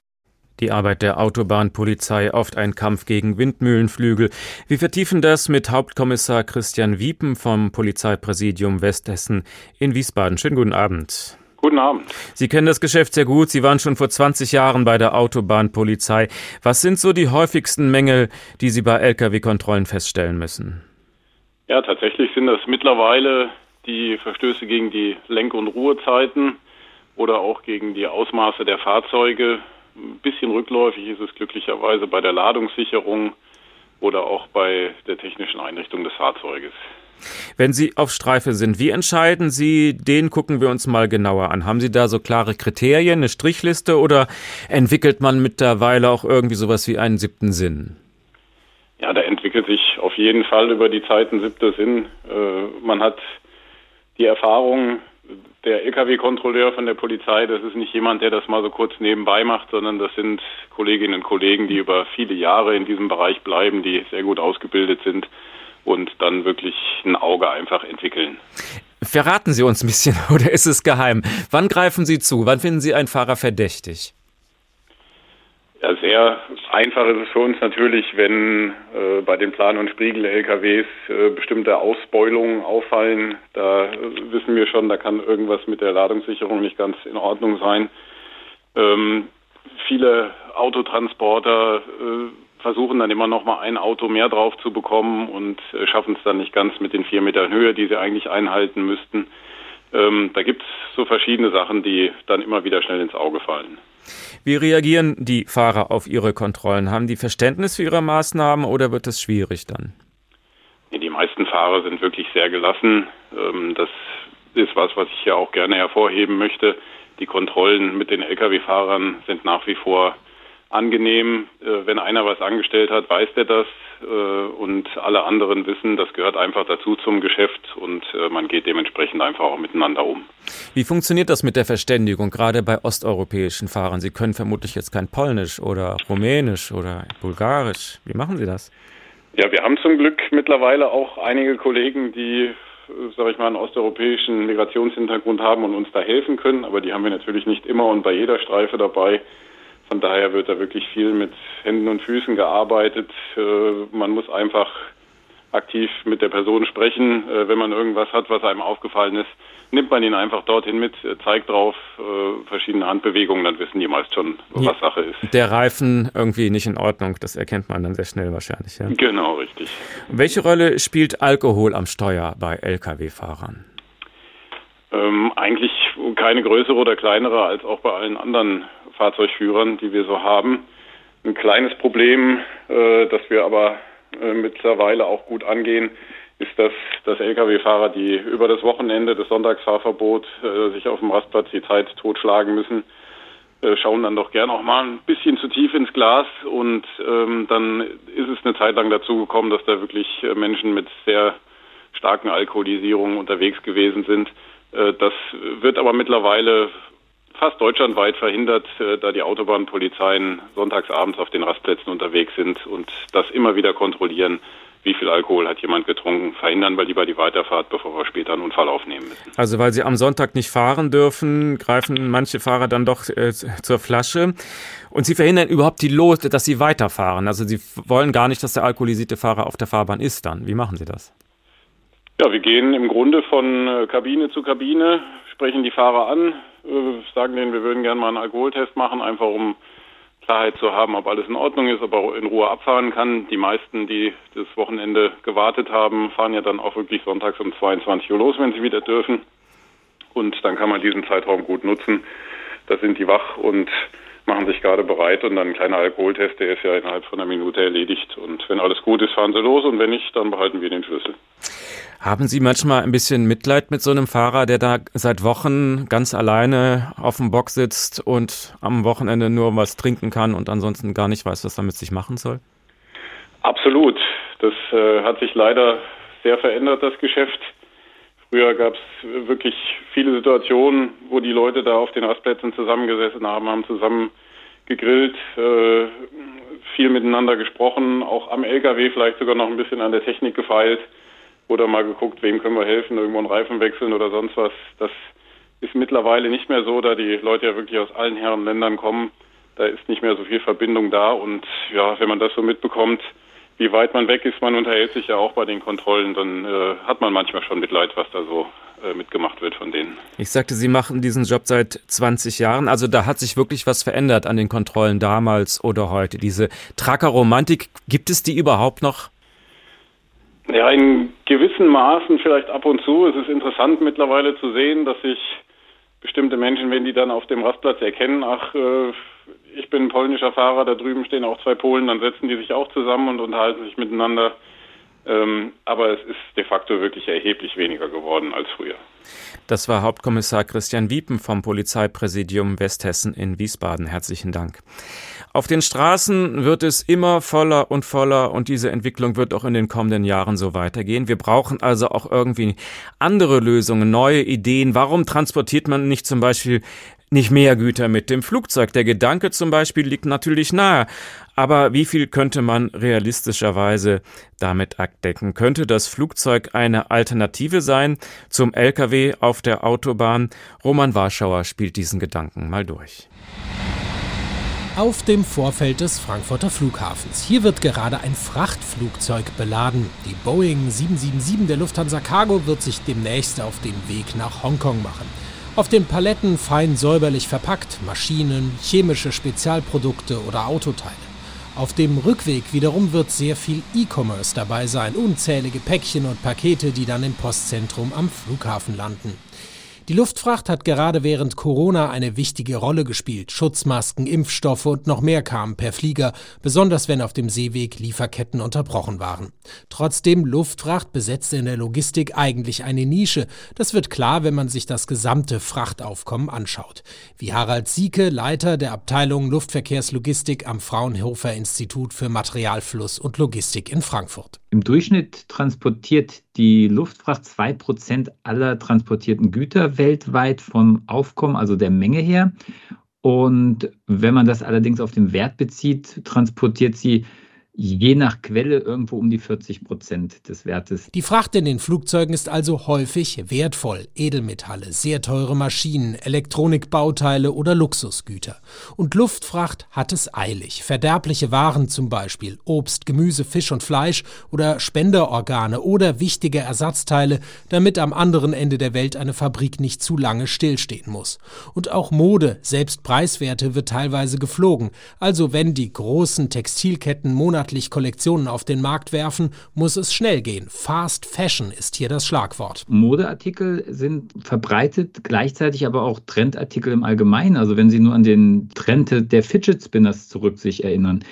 Die Arbeit der Autobahnpolizei oft ein Kampf gegen Windmühlenflügel. Wir vertiefen das mit Hauptkommissar Christian Wiepen vom Polizeipräsidium Westhessen in Wiesbaden. Schönen guten Abend. Guten Abend. Sie kennen das Geschäft sehr gut. Sie waren schon vor 20 Jahren bei der Autobahnpolizei. Was sind so die häufigsten Mängel, die Sie bei Lkw-Kontrollen feststellen müssen? Ja, tatsächlich sind das mittlerweile die Verstöße gegen die Lenk- und Ruhezeiten oder auch gegen die Ausmaße der Fahrzeuge. Ein bisschen rückläufig ist es glücklicherweise bei der Ladungssicherung oder auch bei der technischen Einrichtung des Fahrzeuges. Wenn Sie auf Streife sind, wie entscheiden Sie, den gucken wir uns mal genauer an? Haben Sie da so klare Kriterien, eine Strichliste oder entwickelt man mittlerweile auch irgendwie sowas wie einen siebten Sinn? Ja, da entwickelt sich auf jeden Fall über die Zeit ein siebter Sinn. Äh, man hat die Erfahrung, der Lkw-Kontrolleur von der Polizei, das ist nicht jemand, der das mal so kurz nebenbei macht, sondern das sind Kolleginnen und Kollegen, die über viele Jahre in diesem Bereich bleiben, die sehr gut ausgebildet sind und dann wirklich ein Auge einfach entwickeln. Verraten Sie uns ein bisschen oder ist es geheim? Wann greifen Sie zu? Wann finden Sie einen Fahrer verdächtig? Ja, sehr einfach ist es für uns natürlich, wenn äh, bei den Plan- und Spiegel-LKWs äh, bestimmte Ausbeulungen auffallen. Da äh, wissen wir schon, da kann irgendwas mit der Ladungssicherung nicht ganz in Ordnung sein. Ähm, viele Autotransporter äh, versuchen dann immer noch mal ein Auto mehr drauf zu bekommen und äh, schaffen es dann nicht ganz mit den vier Metern Höhe, die sie eigentlich einhalten müssten. Ähm, da gibt es so verschiedene Sachen, die dann immer wieder schnell ins Auge fallen. Wie reagieren die Fahrer auf ihre Kontrollen? Haben die Verständnis für ihre Maßnahmen oder wird es schwierig dann? Die meisten Fahrer sind wirklich sehr gelassen. Ähm, das ist was, was ich ja auch gerne hervorheben möchte. Die Kontrollen mit den Lkw-Fahrern sind nach wie vor angenehm. Äh, wenn einer was angestellt hat, weiß der das äh, und alle anderen wissen, das gehört einfach dazu zum Geschäft und äh, man geht dementsprechend einfach auch miteinander um. Wie funktioniert das mit der Verständigung, gerade bei osteuropäischen Fahrern? Sie können vermutlich jetzt kein Polnisch oder Rumänisch oder Bulgarisch. Wie machen Sie das? Ja, wir haben zum Glück mittlerweile auch einige Kollegen, die sage ich mal, einen osteuropäischen Migrationshintergrund haben und uns da helfen können, aber die haben wir natürlich nicht immer und bei jeder Streife dabei. Von daher wird da wirklich viel mit Händen und Füßen gearbeitet. Äh, man muss einfach aktiv mit der Person sprechen. Äh, wenn man irgendwas hat, was einem aufgefallen ist, nimmt man ihn einfach dorthin mit, äh, zeigt drauf verschiedene Handbewegungen, dann wissen die meist schon, was ja. Sache ist. Der Reifen irgendwie nicht in Ordnung, das erkennt man dann sehr schnell wahrscheinlich. Ja? Genau, richtig. Welche Rolle spielt Alkohol am Steuer bei Lkw-Fahrern? Ähm, eigentlich keine größere oder kleinere als auch bei allen anderen Fahrzeugführern, die wir so haben. Ein kleines Problem, äh, das wir aber äh, mittlerweile auch gut angehen, ist, dass, dass Lkw-Fahrer, die über das Wochenende des Sonntagsfahrverbots äh, sich auf dem Rastplatz die Zeit totschlagen müssen, äh, schauen dann doch gern auch mal ein bisschen zu tief ins Glas und ähm, dann ist es eine Zeit lang dazu gekommen, dass da wirklich äh, Menschen mit sehr starken Alkoholisierungen unterwegs gewesen sind. Äh, das wird aber mittlerweile fast deutschlandweit verhindert, äh, da die Autobahnpolizeien sonntagsabends auf den Rastplätzen unterwegs sind und das immer wieder kontrollieren, wie viel Alkohol hat jemand getrunken, verhindern wir lieber die Weiterfahrt, bevor wir später einen Unfall aufnehmen müssen. Also weil sie am Sonntag nicht fahren dürfen, greifen manche Fahrer dann doch äh, zur Flasche und sie verhindern überhaupt die Los, dass sie weiterfahren. Also sie wollen gar nicht, dass der alkoholisierte Fahrer auf der Fahrbahn ist dann. Wie machen sie das? Ja, wir gehen im Grunde von äh, Kabine zu Kabine, sprechen die Fahrer an, sagen denen, wir würden gerne mal einen Alkoholtest machen, einfach um Klarheit zu haben, ob alles in Ordnung ist, ob er in Ruhe abfahren kann. Die meisten, die das Wochenende gewartet haben, fahren ja dann auch wirklich sonntags um 22 Uhr los, wenn sie wieder dürfen. Und dann kann man diesen Zeitraum gut nutzen. Da sind die wach und machen sich gerade bereit und dann ein kleiner Alkoholtest, der ist ja innerhalb von einer Minute erledigt. Und wenn alles gut ist, fahren sie los und wenn nicht, dann behalten wir den Schlüssel. Haben Sie manchmal ein bisschen Mitleid mit so einem Fahrer, der da seit Wochen ganz alleine auf dem Bock sitzt und am Wochenende nur was trinken kann und ansonsten gar nicht weiß, was er mit sich machen soll? Absolut. Das äh, hat sich leider sehr verändert, das Geschäft. Früher gab es wirklich viele Situationen, wo die Leute da auf den Rastplätzen zusammengesessen haben, haben zusammen gegrillt, äh, viel miteinander gesprochen, auch am LKW vielleicht sogar noch ein bisschen an der Technik gefeilt oder mal geguckt, wem können wir helfen, irgendwo einen Reifen wechseln oder sonst was. Das ist mittlerweile nicht mehr so, da die Leute ja wirklich aus allen Herren Ländern kommen. Da ist nicht mehr so viel Verbindung da und ja, wenn man das so mitbekommt, wie weit man weg ist, man unterhält sich ja auch bei den Kontrollen, dann äh, hat man manchmal schon Mitleid, was da so äh, mitgemacht wird von denen. Ich sagte, Sie machen diesen Job seit 20 Jahren, also da hat sich wirklich was verändert an den Kontrollen damals oder heute. Diese Trucker-Romantik, gibt es die überhaupt noch? Ja, in gewissen Maßen vielleicht ab und zu. Es ist interessant mittlerweile zu sehen, dass sich bestimmte Menschen, wenn die dann auf dem Rastplatz erkennen, ach, äh, ich bin ein polnischer Fahrer, da drüben stehen auch zwei Polen, dann setzen die sich auch zusammen und unterhalten sich miteinander. Ähm, aber es ist de facto wirklich erheblich weniger geworden als früher. Das war Hauptkommissar Christian Wiepen vom Polizeipräsidium Westhessen in Wiesbaden. Herzlichen Dank. Auf den Straßen wird es immer voller und voller und diese Entwicklung wird auch in den kommenden Jahren so weitergehen. Wir brauchen also auch irgendwie andere Lösungen, neue Ideen. Warum transportiert man nicht zum Beispiel nicht mehr Güter mit dem Flugzeug. Der Gedanke zum Beispiel liegt natürlich nahe. Aber wie viel könnte man realistischerweise damit abdecken? Könnte das Flugzeug eine Alternative sein zum Lkw auf der Autobahn? Roman Warschauer spielt diesen Gedanken mal durch. Auf dem Vorfeld des Frankfurter Flughafens. Hier wird gerade ein Frachtflugzeug beladen. Die Boeing 777 der Lufthansa Cargo wird sich demnächst auf den Weg nach Hongkong machen. Auf den Paletten fein säuberlich verpackt Maschinen, chemische Spezialprodukte oder Autoteile. Auf dem Rückweg wiederum wird sehr viel E-Commerce dabei sein, unzählige Päckchen und Pakete, die dann im Postzentrum am Flughafen landen. Die Luftfracht hat gerade während Corona eine wichtige Rolle gespielt. Schutzmasken, Impfstoffe und noch mehr kamen per Flieger, besonders wenn auf dem Seeweg Lieferketten unterbrochen waren. Trotzdem, Luftfracht besetzte in der Logistik eigentlich eine Nische. Das wird klar, wenn man sich das gesamte Frachtaufkommen anschaut. Wie Harald Sieke, Leiter der Abteilung Luftverkehrslogistik am Fraunhofer Institut für Materialfluss und Logistik in Frankfurt. Im Durchschnitt transportiert die Luftfracht zwei Prozent aller transportierten Güter weltweit vom Aufkommen, also der Menge her. Und wenn man das allerdings auf den Wert bezieht, transportiert sie je nach Quelle irgendwo um die 40 Prozent des Wertes. Die Fracht in den Flugzeugen ist also häufig wertvoll. Edelmetalle, sehr teure Maschinen, Elektronikbauteile oder Luxusgüter. Und Luftfracht hat es eilig. Verderbliche Waren zum Beispiel, Obst, Gemüse, Fisch und Fleisch oder Spenderorgane oder wichtige Ersatzteile, damit am anderen Ende der Welt eine Fabrik nicht zu lange stillstehen muss. Und auch Mode, selbst preiswerte, wird teilweise geflogen. Also wenn die großen Textilketten monatlich monatlich Kollektionen auf den Markt werfen, muss es schnell gehen. Fast Fashion ist hier das Schlagwort. Modeartikel sind verbreitet, gleichzeitig aber auch Trendartikel im Allgemeinen. Also wenn Sie nur an den Trend der Fidget Spinners zurück sich erinnern.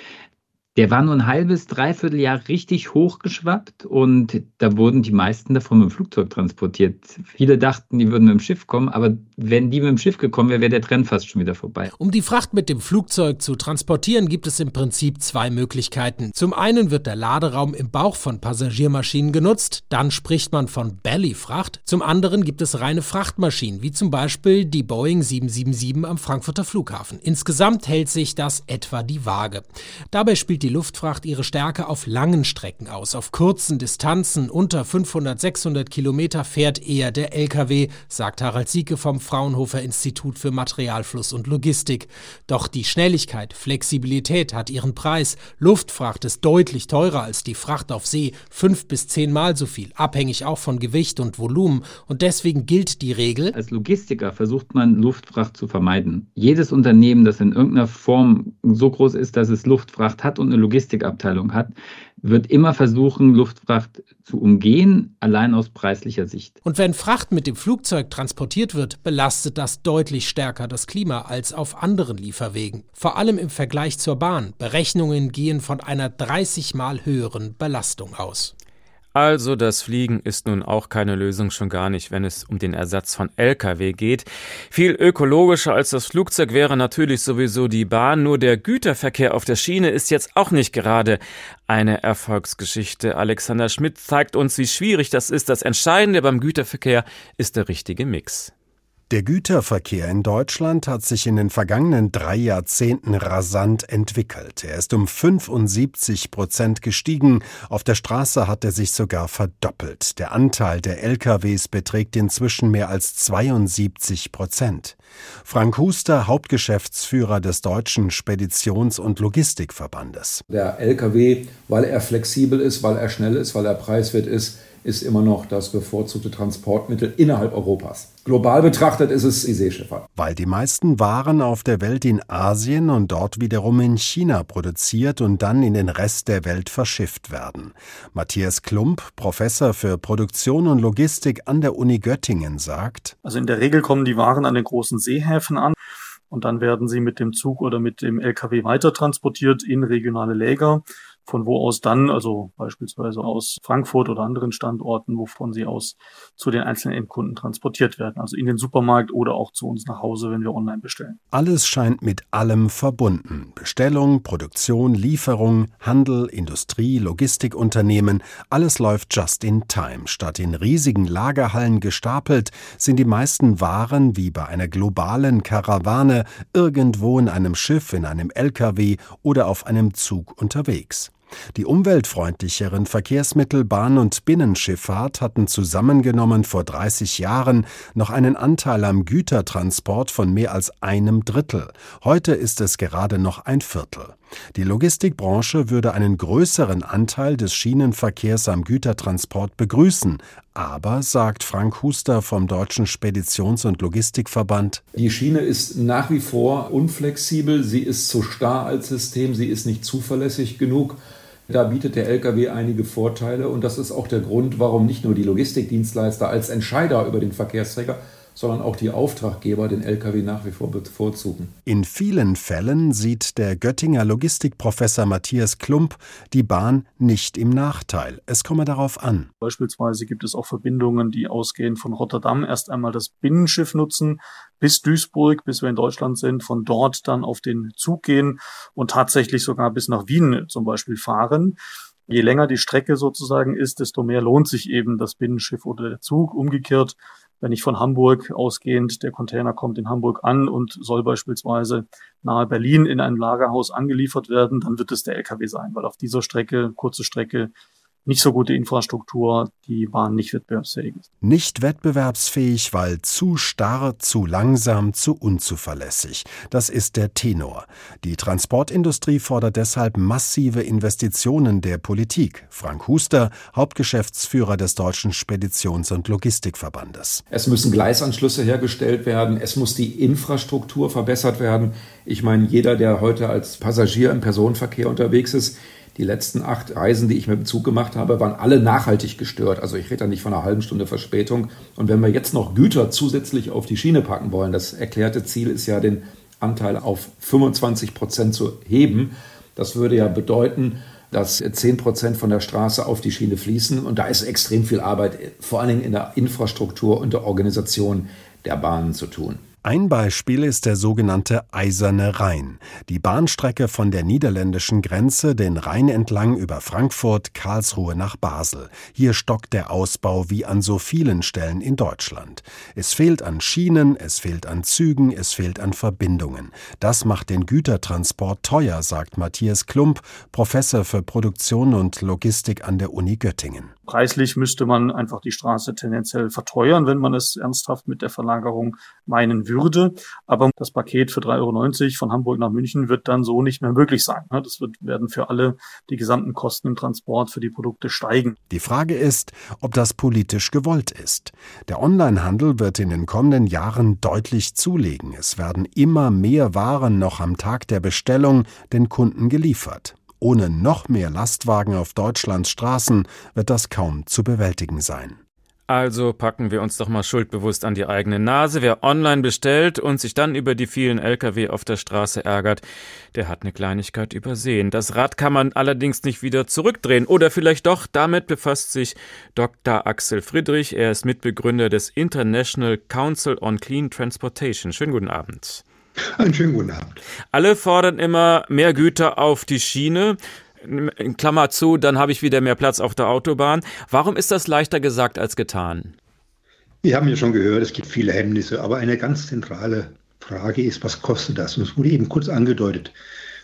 Der war nur ein halbes, dreiviertel Jahr richtig hochgeschwappt und da wurden die meisten davon mit dem Flugzeug transportiert. Viele dachten, die würden mit dem Schiff kommen, aber wenn die mit dem Schiff gekommen wären, wäre der Trend fast schon wieder vorbei. Um die Fracht mit dem Flugzeug zu transportieren, gibt es im Prinzip zwei Möglichkeiten. Zum einen wird der Laderaum im Bauch von Passagiermaschinen genutzt, dann spricht man von Bellyfracht. Zum anderen gibt es reine Frachtmaschinen, wie zum Beispiel die Boeing 777 am Frankfurter Flughafen. Insgesamt hält sich das etwa die Waage. Dabei spielt die Luftfracht ihre Stärke auf langen Strecken aus. Auf kurzen Distanzen unter 500, 600 Kilometer fährt eher der LKW, sagt Harald Sieke vom Fraunhofer Institut für Materialfluss und Logistik. Doch die Schnelligkeit, Flexibilität hat ihren Preis. Luftfracht ist deutlich teurer als die Fracht auf See, fünf bis zehnmal so viel, abhängig auch von Gewicht und Volumen. Und deswegen gilt die Regel. Als Logistiker versucht man Luftfracht zu vermeiden. Jedes Unternehmen, das in irgendeiner Form so groß ist, dass es Luftfracht hat und eine Logistikabteilung hat, wird immer versuchen, Luftfracht zu umgehen, allein aus preislicher Sicht. Und wenn Fracht mit dem Flugzeug transportiert wird, belastet das deutlich stärker das Klima als auf anderen Lieferwegen. Vor allem im Vergleich zur Bahn. Berechnungen gehen von einer 30 mal höheren Belastung aus. Also das Fliegen ist nun auch keine Lösung, schon gar nicht, wenn es um den Ersatz von Lkw geht. Viel ökologischer als das Flugzeug wäre natürlich sowieso die Bahn, nur der Güterverkehr auf der Schiene ist jetzt auch nicht gerade eine Erfolgsgeschichte. Alexander Schmidt zeigt uns, wie schwierig das ist. Das Entscheidende beim Güterverkehr ist der richtige Mix. Der Güterverkehr in Deutschland hat sich in den vergangenen drei Jahrzehnten rasant entwickelt. Er ist um 75 Prozent gestiegen. Auf der Straße hat er sich sogar verdoppelt. Der Anteil der LKWs beträgt inzwischen mehr als 72 Prozent. Frank Huster, Hauptgeschäftsführer des Deutschen Speditions- und Logistikverbandes. Der LKW, weil er flexibel ist, weil er schnell ist, weil er preiswert ist, ist immer noch das bevorzugte Transportmittel innerhalb Europas. Global betrachtet ist es die Seeschifffahrt. Weil die meisten Waren auf der Welt in Asien und dort wiederum in China produziert und dann in den Rest der Welt verschifft werden. Matthias Klump, Professor für Produktion und Logistik an der Uni Göttingen, sagt: Also in der Regel kommen die Waren an den großen Seehäfen an und dann werden sie mit dem Zug oder mit dem LKW weiter transportiert in regionale Läger von wo aus dann, also beispielsweise aus Frankfurt oder anderen Standorten, wovon sie aus zu den einzelnen Endkunden transportiert werden, also in den Supermarkt oder auch zu uns nach Hause, wenn wir online bestellen. Alles scheint mit allem verbunden. Bestellung, Produktion, Lieferung, Handel, Industrie, Logistikunternehmen, alles läuft just in time. Statt in riesigen Lagerhallen gestapelt, sind die meisten Waren wie bei einer globalen Karawane irgendwo in einem Schiff, in einem LKW oder auf einem Zug unterwegs. Die umweltfreundlicheren Verkehrsmittel Bahn und Binnenschifffahrt hatten zusammengenommen vor 30 Jahren noch einen Anteil am Gütertransport von mehr als einem Drittel. Heute ist es gerade noch ein Viertel. Die Logistikbranche würde einen größeren Anteil des Schienenverkehrs am Gütertransport begrüßen. Aber, sagt Frank Huster vom Deutschen Speditions- und Logistikverband, die Schiene ist nach wie vor unflexibel, sie ist zu starr als System, sie ist nicht zuverlässig genug. Da bietet der Lkw einige Vorteile und das ist auch der Grund, warum nicht nur die Logistikdienstleister als Entscheider über den Verkehrsträger, sondern auch die Auftraggeber den Lkw nach wie vor bevorzugen. In vielen Fällen sieht der Göttinger Logistikprofessor Matthias Klump die Bahn nicht im Nachteil. Es komme darauf an. Beispielsweise gibt es auch Verbindungen, die ausgehend von Rotterdam erst einmal das Binnenschiff nutzen bis Duisburg, bis wir in Deutschland sind, von dort dann auf den Zug gehen und tatsächlich sogar bis nach Wien zum Beispiel fahren. Je länger die Strecke sozusagen ist, desto mehr lohnt sich eben das Binnenschiff oder der Zug. Umgekehrt wenn ich von Hamburg ausgehend, der Container kommt in Hamburg an und soll beispielsweise nahe Berlin in ein Lagerhaus angeliefert werden, dann wird es der LKW sein, weil auf dieser Strecke, kurze Strecke, nicht so gute Infrastruktur, die Bahn nicht wettbewerbsfähig ist. Nicht wettbewerbsfähig, weil zu starr, zu langsam, zu unzuverlässig. Das ist der Tenor. Die Transportindustrie fordert deshalb massive Investitionen der Politik. Frank Huster, Hauptgeschäftsführer des Deutschen Speditions- und Logistikverbandes. Es müssen Gleisanschlüsse hergestellt werden, es muss die Infrastruktur verbessert werden. Ich meine, jeder, der heute als Passagier im Personenverkehr unterwegs ist, die letzten acht Reisen, die ich mit dem Zug gemacht habe, waren alle nachhaltig gestört. Also ich rede da nicht von einer halben Stunde Verspätung. Und wenn wir jetzt noch Güter zusätzlich auf die Schiene packen wollen, das erklärte Ziel ist ja, den Anteil auf 25 Prozent zu heben. Das würde ja bedeuten, dass 10 Prozent von der Straße auf die Schiene fließen. Und da ist extrem viel Arbeit, vor allen Dingen in der Infrastruktur und der Organisation der Bahnen zu tun. Ein Beispiel ist der sogenannte Eiserne Rhein, die Bahnstrecke von der niederländischen Grenze den Rhein entlang über Frankfurt, Karlsruhe nach Basel. Hier stockt der Ausbau wie an so vielen Stellen in Deutschland. Es fehlt an Schienen, es fehlt an Zügen, es fehlt an Verbindungen. Das macht den Gütertransport teuer, sagt Matthias Klump, Professor für Produktion und Logistik an der Uni Göttingen. Preislich müsste man einfach die Straße tendenziell verteuern, wenn man es ernsthaft mit der Verlagerung meinen würde. Aber das Paket für 3,90 Euro von Hamburg nach München wird dann so nicht mehr möglich sein. Das wird, werden für alle die gesamten Kosten im Transport für die Produkte steigen. Die Frage ist, ob das politisch gewollt ist. Der Onlinehandel wird in den kommenden Jahren deutlich zulegen. Es werden immer mehr Waren noch am Tag der Bestellung den Kunden geliefert. Ohne noch mehr Lastwagen auf Deutschlands Straßen wird das kaum zu bewältigen sein. Also packen wir uns doch mal schuldbewusst an die eigene Nase. Wer online bestellt und sich dann über die vielen Lkw auf der Straße ärgert, der hat eine Kleinigkeit übersehen. Das Rad kann man allerdings nicht wieder zurückdrehen. Oder vielleicht doch, damit befasst sich Dr. Axel Friedrich. Er ist Mitbegründer des International Council on Clean Transportation. Schönen guten Abend. Einen schönen guten Abend. Alle fordern immer mehr Güter auf die Schiene. In Klammer zu, dann habe ich wieder mehr Platz auf der Autobahn. Warum ist das leichter gesagt als getan? Wir haben ja schon gehört, es gibt viele Hemmnisse, aber eine ganz zentrale Frage ist, was kostet das? Und es wurde eben kurz angedeutet.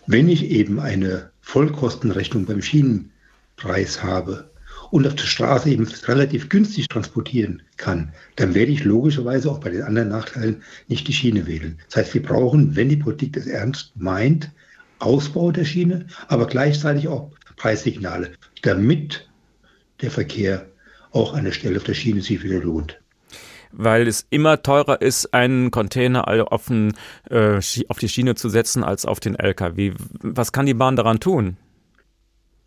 Wenn ich eben eine Vollkostenrechnung beim Schienenpreis habe, und auf der Straße eben relativ günstig transportieren kann, dann werde ich logischerweise auch bei den anderen Nachteilen nicht die Schiene wählen. Das heißt, wir brauchen, wenn die Politik das ernst meint, Ausbau der Schiene, aber gleichzeitig auch Preissignale, damit der Verkehr auch an der Stelle auf der Schiene sich wieder lohnt weil es immer teurer ist, einen Container auf, den, äh, auf die Schiene zu setzen als auf den LKW. Was kann die Bahn daran tun?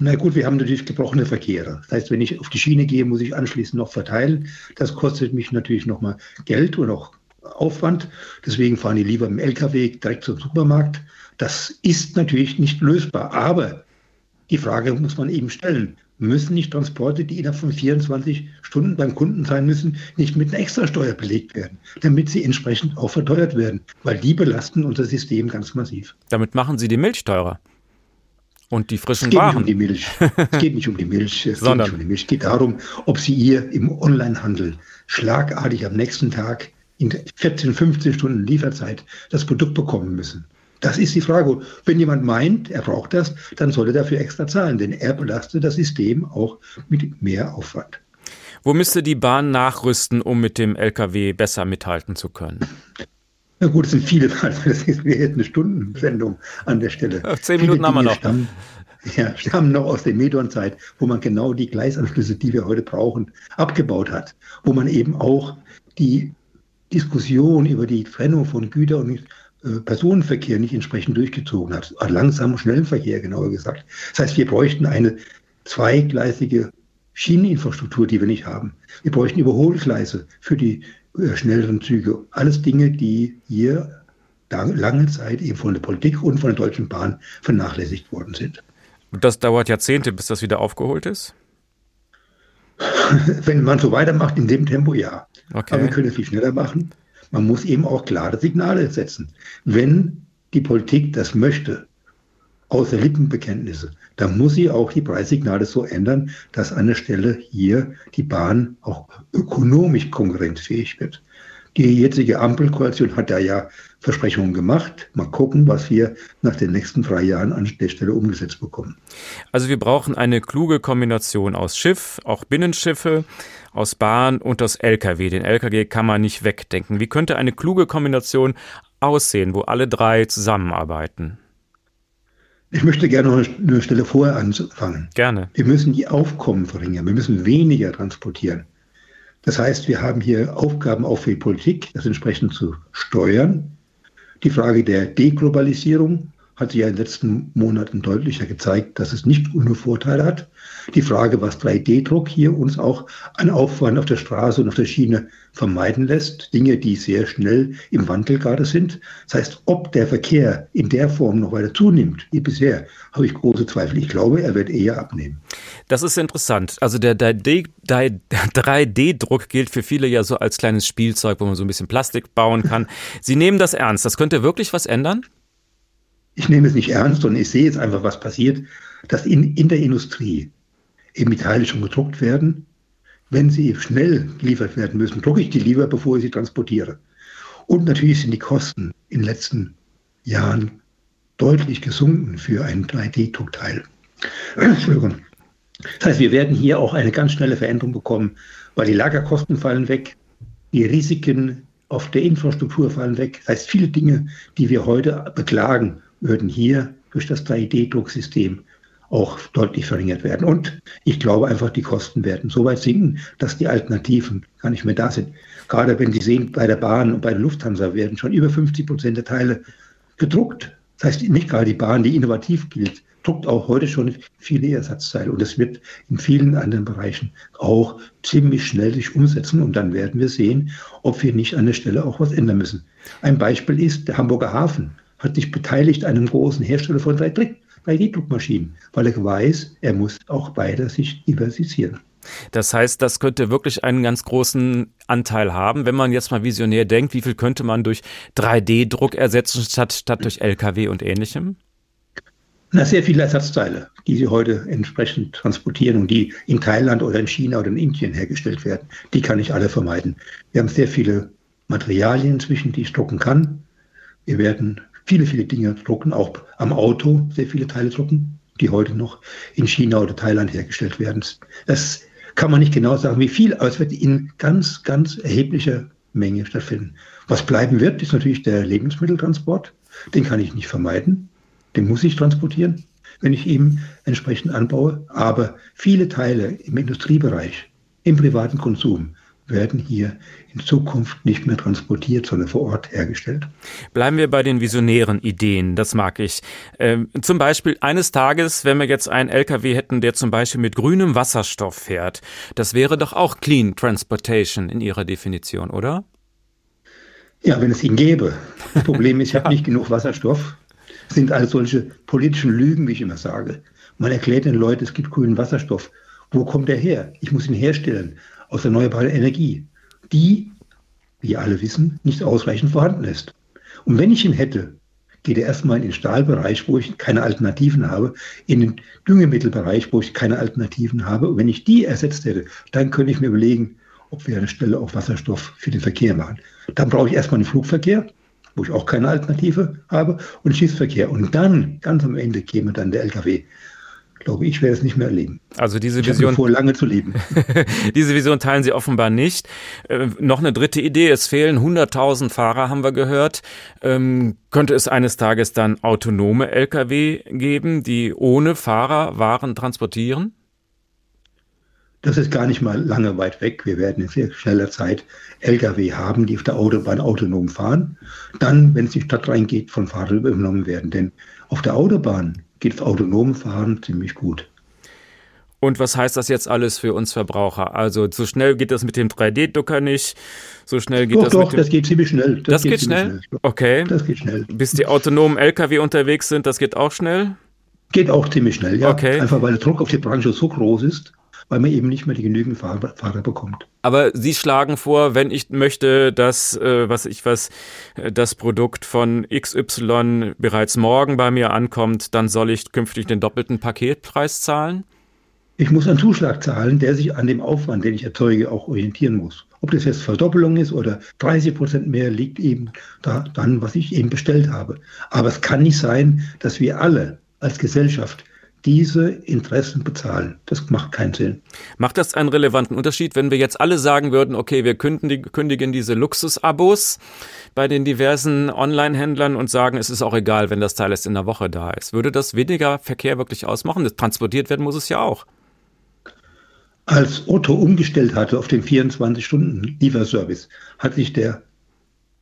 Na gut, wir haben natürlich gebrochene Verkehre. Das heißt, wenn ich auf die Schiene gehe, muss ich anschließend noch verteilen. Das kostet mich natürlich nochmal Geld und auch Aufwand. Deswegen fahren die lieber im LKW direkt zum Supermarkt. Das ist natürlich nicht lösbar. Aber die Frage muss man eben stellen. Müssen nicht Transporte, die innerhalb von 24 Stunden beim Kunden sein müssen, nicht mit einer Extrasteuer belegt werden, damit sie entsprechend auch verteuert werden? Weil die belasten unser System ganz massiv. Damit machen Sie die Milch teurer. Und die frischen es geht Waren. Nicht um die Milch. Es geht nicht um die Milch. Es Sondern. geht nicht um die Milch. Es geht darum, ob Sie ihr im Onlinehandel schlagartig am nächsten Tag in 14, 15 Stunden Lieferzeit das Produkt bekommen müssen. Das ist die Frage. Wenn jemand meint, er braucht das, dann soll er dafür extra zahlen, denn er belastet das System auch mit mehr Aufwand. Wo müsste die Bahn nachrüsten, um mit dem Lkw besser mithalten zu können? Na gut, es sind viele, das ist wir hätten eine Stundensendung an der Stelle. Zehn Minuten haben wir noch. Stammen, ja, stammen noch aus der Medon-Zeit, wo man genau die Gleisanschlüsse, die wir heute brauchen, abgebaut hat. Wo man eben auch die Diskussion über die Trennung von Güter- und äh, Personenverkehr nicht entsprechend durchgezogen hat. Langsam schnellen Verkehr, genauer gesagt. Das heißt, wir bräuchten eine zweigleisige Schieneninfrastruktur, die wir nicht haben. Wir bräuchten Überholgleise für die schnelleren Züge. Alles Dinge, die hier lange Zeit eben von der Politik und von der Deutschen Bahn vernachlässigt worden sind. Und das dauert Jahrzehnte, bis das wieder aufgeholt ist? Wenn man so weitermacht in dem Tempo, ja. Okay. Aber wir können es viel schneller machen. Man muss eben auch klare Signale setzen. Wenn die Politik das möchte, außer Lippenbekenntnisse, dann muss sie auch die Preissignale so ändern, dass an der Stelle hier die Bahn auch ökonomisch konkurrenzfähig wird. Die jetzige Ampelkoalition hat da ja Versprechungen gemacht. Mal gucken, was wir nach den nächsten drei Jahren an der Stelle umgesetzt bekommen. Also wir brauchen eine kluge Kombination aus Schiff, auch Binnenschiffe, aus Bahn und aus Lkw. Den Lkw kann man nicht wegdenken. Wie könnte eine kluge Kombination aussehen, wo alle drei zusammenarbeiten? Ich möchte gerne noch eine Stelle vorher anfangen. Gerne. Wir müssen die Aufkommen verringern. Wir müssen weniger transportieren. Das heißt, wir haben hier Aufgaben auch für die Politik, das entsprechend zu steuern. Die Frage der Deglobalisierung hat sich ja in den letzten Monaten deutlicher gezeigt, dass es nicht ohne Vorteile hat. Die Frage, was 3D-Druck hier uns auch an Aufwand auf der Straße und auf der Schiene vermeiden lässt, Dinge, die sehr schnell im Wandel gerade sind. Das heißt, ob der Verkehr in der Form noch weiter zunimmt wie bisher, habe ich große Zweifel. Ich glaube, er wird eher abnehmen. Das ist interessant. Also der 3D-Druck gilt für viele ja so als kleines Spielzeug, wo man so ein bisschen Plastik bauen kann. Sie nehmen das ernst. Das könnte wirklich was ändern? Ich nehme es nicht ernst und ich sehe jetzt einfach, was passiert, dass in, in der Industrie eben die Teile schon gedruckt werden. Wenn sie schnell geliefert werden müssen, drucke ich die lieber, bevor ich sie transportiere. Und natürlich sind die Kosten in den letzten Jahren deutlich gesunken für ein 3D-Druckteil. Entschuldigung. Das heißt, wir werden hier auch eine ganz schnelle Veränderung bekommen, weil die Lagerkosten fallen weg, die Risiken auf der Infrastruktur fallen weg. Das heißt, viele Dinge, die wir heute beklagen würden hier durch das 3D-Drucksystem auch deutlich verringert werden. Und ich glaube einfach, die Kosten werden so weit sinken, dass die Alternativen gar nicht mehr da sind. Gerade wenn Sie sehen, bei der Bahn und bei der Lufthansa werden schon über 50 Prozent der Teile gedruckt. Das heißt, nicht gerade die Bahn, die innovativ gilt, druckt auch heute schon viele Ersatzteile. Und das wird in vielen anderen Bereichen auch ziemlich schnell sich umsetzen. Und dann werden wir sehen, ob wir nicht an der Stelle auch was ändern müssen. Ein Beispiel ist der Hamburger Hafen hat sich beteiligt an einem großen Hersteller von 3D-Druckmaschinen, weil er weiß, er muss auch beide sich diversifizieren. Das heißt, das könnte wirklich einen ganz großen Anteil haben, wenn man jetzt mal visionär denkt, wie viel könnte man durch 3D-Druck ersetzen statt, statt durch LKW und ähnlichem? Na, sehr viele Ersatzteile, die sie heute entsprechend transportieren und die in Thailand oder in China oder in Indien hergestellt werden, die kann ich alle vermeiden. Wir haben sehr viele Materialien inzwischen, die ich drucken kann. Wir werden viele, viele Dinge drucken, auch am Auto sehr viele Teile drucken, die heute noch in China oder Thailand hergestellt werden. Das kann man nicht genau sagen, wie viel, aber es wird in ganz, ganz erheblicher Menge stattfinden. Was bleiben wird, ist natürlich der Lebensmitteltransport. Den kann ich nicht vermeiden. Den muss ich transportieren, wenn ich ihn entsprechend anbaue. Aber viele Teile im Industriebereich, im privaten Konsum, werden hier in Zukunft nicht mehr transportiert, sondern vor Ort hergestellt. Bleiben wir bei den visionären Ideen, das mag ich. Ähm, zum Beispiel eines Tages, wenn wir jetzt einen LKW hätten, der zum Beispiel mit grünem Wasserstoff fährt, das wäre doch auch Clean Transportation in Ihrer Definition, oder? Ja, wenn es ihn gäbe. Das Problem ist, ich habe nicht genug Wasserstoff. Das sind all solche politischen Lügen, wie ich immer sage. Man erklärt den Leuten, es gibt grünen Wasserstoff. Wo kommt er her? Ich muss ihn herstellen aus erneuerbarer Energie, die, wie alle wissen, nicht ausreichend vorhanden ist. Und wenn ich ihn hätte, geht er erstmal in den Stahlbereich, wo ich keine Alternativen habe, in den Düngemittelbereich, wo ich keine Alternativen habe. Und wenn ich die ersetzt hätte, dann könnte ich mir überlegen, ob wir der Stelle auch Wasserstoff für den Verkehr machen. Dann brauche ich erstmal den Flugverkehr, wo ich auch keine Alternative habe, und Schiffsverkehr. Und dann, ganz am Ende, käme dann der Lkw glaube ich, werde es nicht mehr erleben. Also diese Vision. Ich vor, lange zu leben. diese Vision teilen Sie offenbar nicht. Äh, noch eine dritte Idee. Es fehlen 100.000 Fahrer, haben wir gehört. Ähm, könnte es eines Tages dann autonome Lkw geben, die ohne Fahrer Waren transportieren? Das ist gar nicht mal lange weit weg. Wir werden in sehr schneller Zeit Lkw haben, die auf der Autobahn autonom fahren. Dann, wenn es in die Stadt reingeht, von Fahrern übernommen werden. Denn auf der Autobahn geht das autonome Fahren ziemlich gut. Und was heißt das jetzt alles für uns Verbraucher? Also so schnell geht das mit dem 3D-Drucker nicht. So schnell geht doch, das doch, mit dem das geht ziemlich schnell. Das, das geht, geht schnell? schnell? Okay. Das geht schnell. Bis die autonomen LKW unterwegs sind, das geht auch schnell? Geht auch ziemlich schnell, ja. Okay. Einfach weil der Druck auf die Branche so groß ist, weil man eben nicht mehr die genügend Fahrer, Fahrer bekommt. Aber Sie schlagen vor, wenn ich möchte, dass, äh, was ich was, äh, das Produkt von XY bereits morgen bei mir ankommt, dann soll ich künftig den doppelten Paketpreis zahlen? Ich muss einen Zuschlag zahlen, der sich an dem Aufwand, den ich erzeuge, auch orientieren muss. Ob das jetzt Verdoppelung ist oder 30 Prozent mehr, liegt eben da dann, was ich eben bestellt habe. Aber es kann nicht sein, dass wir alle als Gesellschaft diese Interessen bezahlen. Das macht keinen Sinn. Macht das einen relevanten Unterschied, wenn wir jetzt alle sagen würden, okay, wir kündigen diese Luxusabos bei den diversen Online-Händlern und sagen, es ist auch egal, wenn das Teil erst in der Woche da ist. Würde das weniger Verkehr wirklich ausmachen? Das transportiert werden muss es ja auch. Als Otto umgestellt hatte auf den 24-Stunden-Lieferservice, hat sich der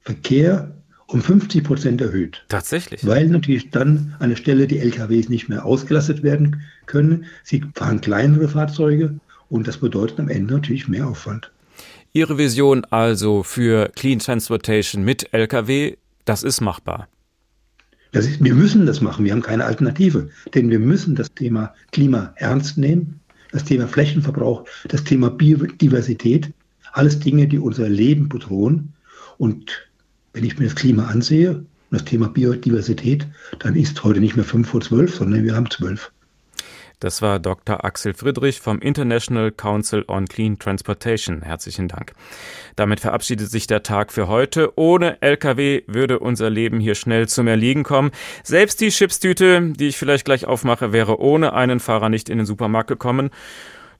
Verkehr um 50 Prozent erhöht. Tatsächlich. Weil natürlich dann an der Stelle die LKWs nicht mehr ausgelastet werden können. Sie fahren kleinere Fahrzeuge und das bedeutet am Ende natürlich mehr Aufwand. Ihre Vision also für Clean Transportation mit LKW, das ist machbar. Das ist, wir müssen das machen, wir haben keine Alternative. Denn wir müssen das Thema Klima ernst nehmen, das Thema Flächenverbrauch, das Thema Biodiversität, alles Dinge, die unser Leben bedrohen. Und wenn ich mir das Klima ansehe das Thema Biodiversität, dann ist heute nicht mehr 5 vor 12, sondern wir haben 12. Das war Dr. Axel Friedrich vom International Council on Clean Transportation. Herzlichen Dank. Damit verabschiedet sich der Tag für heute. Ohne LKW würde unser Leben hier schnell zum Erliegen kommen. Selbst die Chipstüte, die ich vielleicht gleich aufmache, wäre ohne einen Fahrer nicht in den Supermarkt gekommen.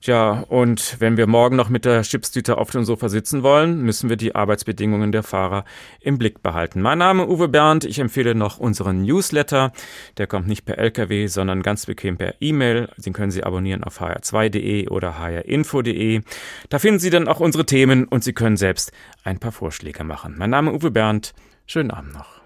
Tja, und wenn wir morgen noch mit der Chipstüte auf dem Sofa sitzen wollen, müssen wir die Arbeitsbedingungen der Fahrer im Blick behalten. Mein Name Uwe Bernd. Ich empfehle noch unseren Newsletter. Der kommt nicht per LKW, sondern ganz bequem per E-Mail. Den können Sie abonnieren auf hr2.de oder hrinfo.de. Da finden Sie dann auch unsere Themen und Sie können selbst ein paar Vorschläge machen. Mein Name Uwe Bernd. Schönen Abend noch.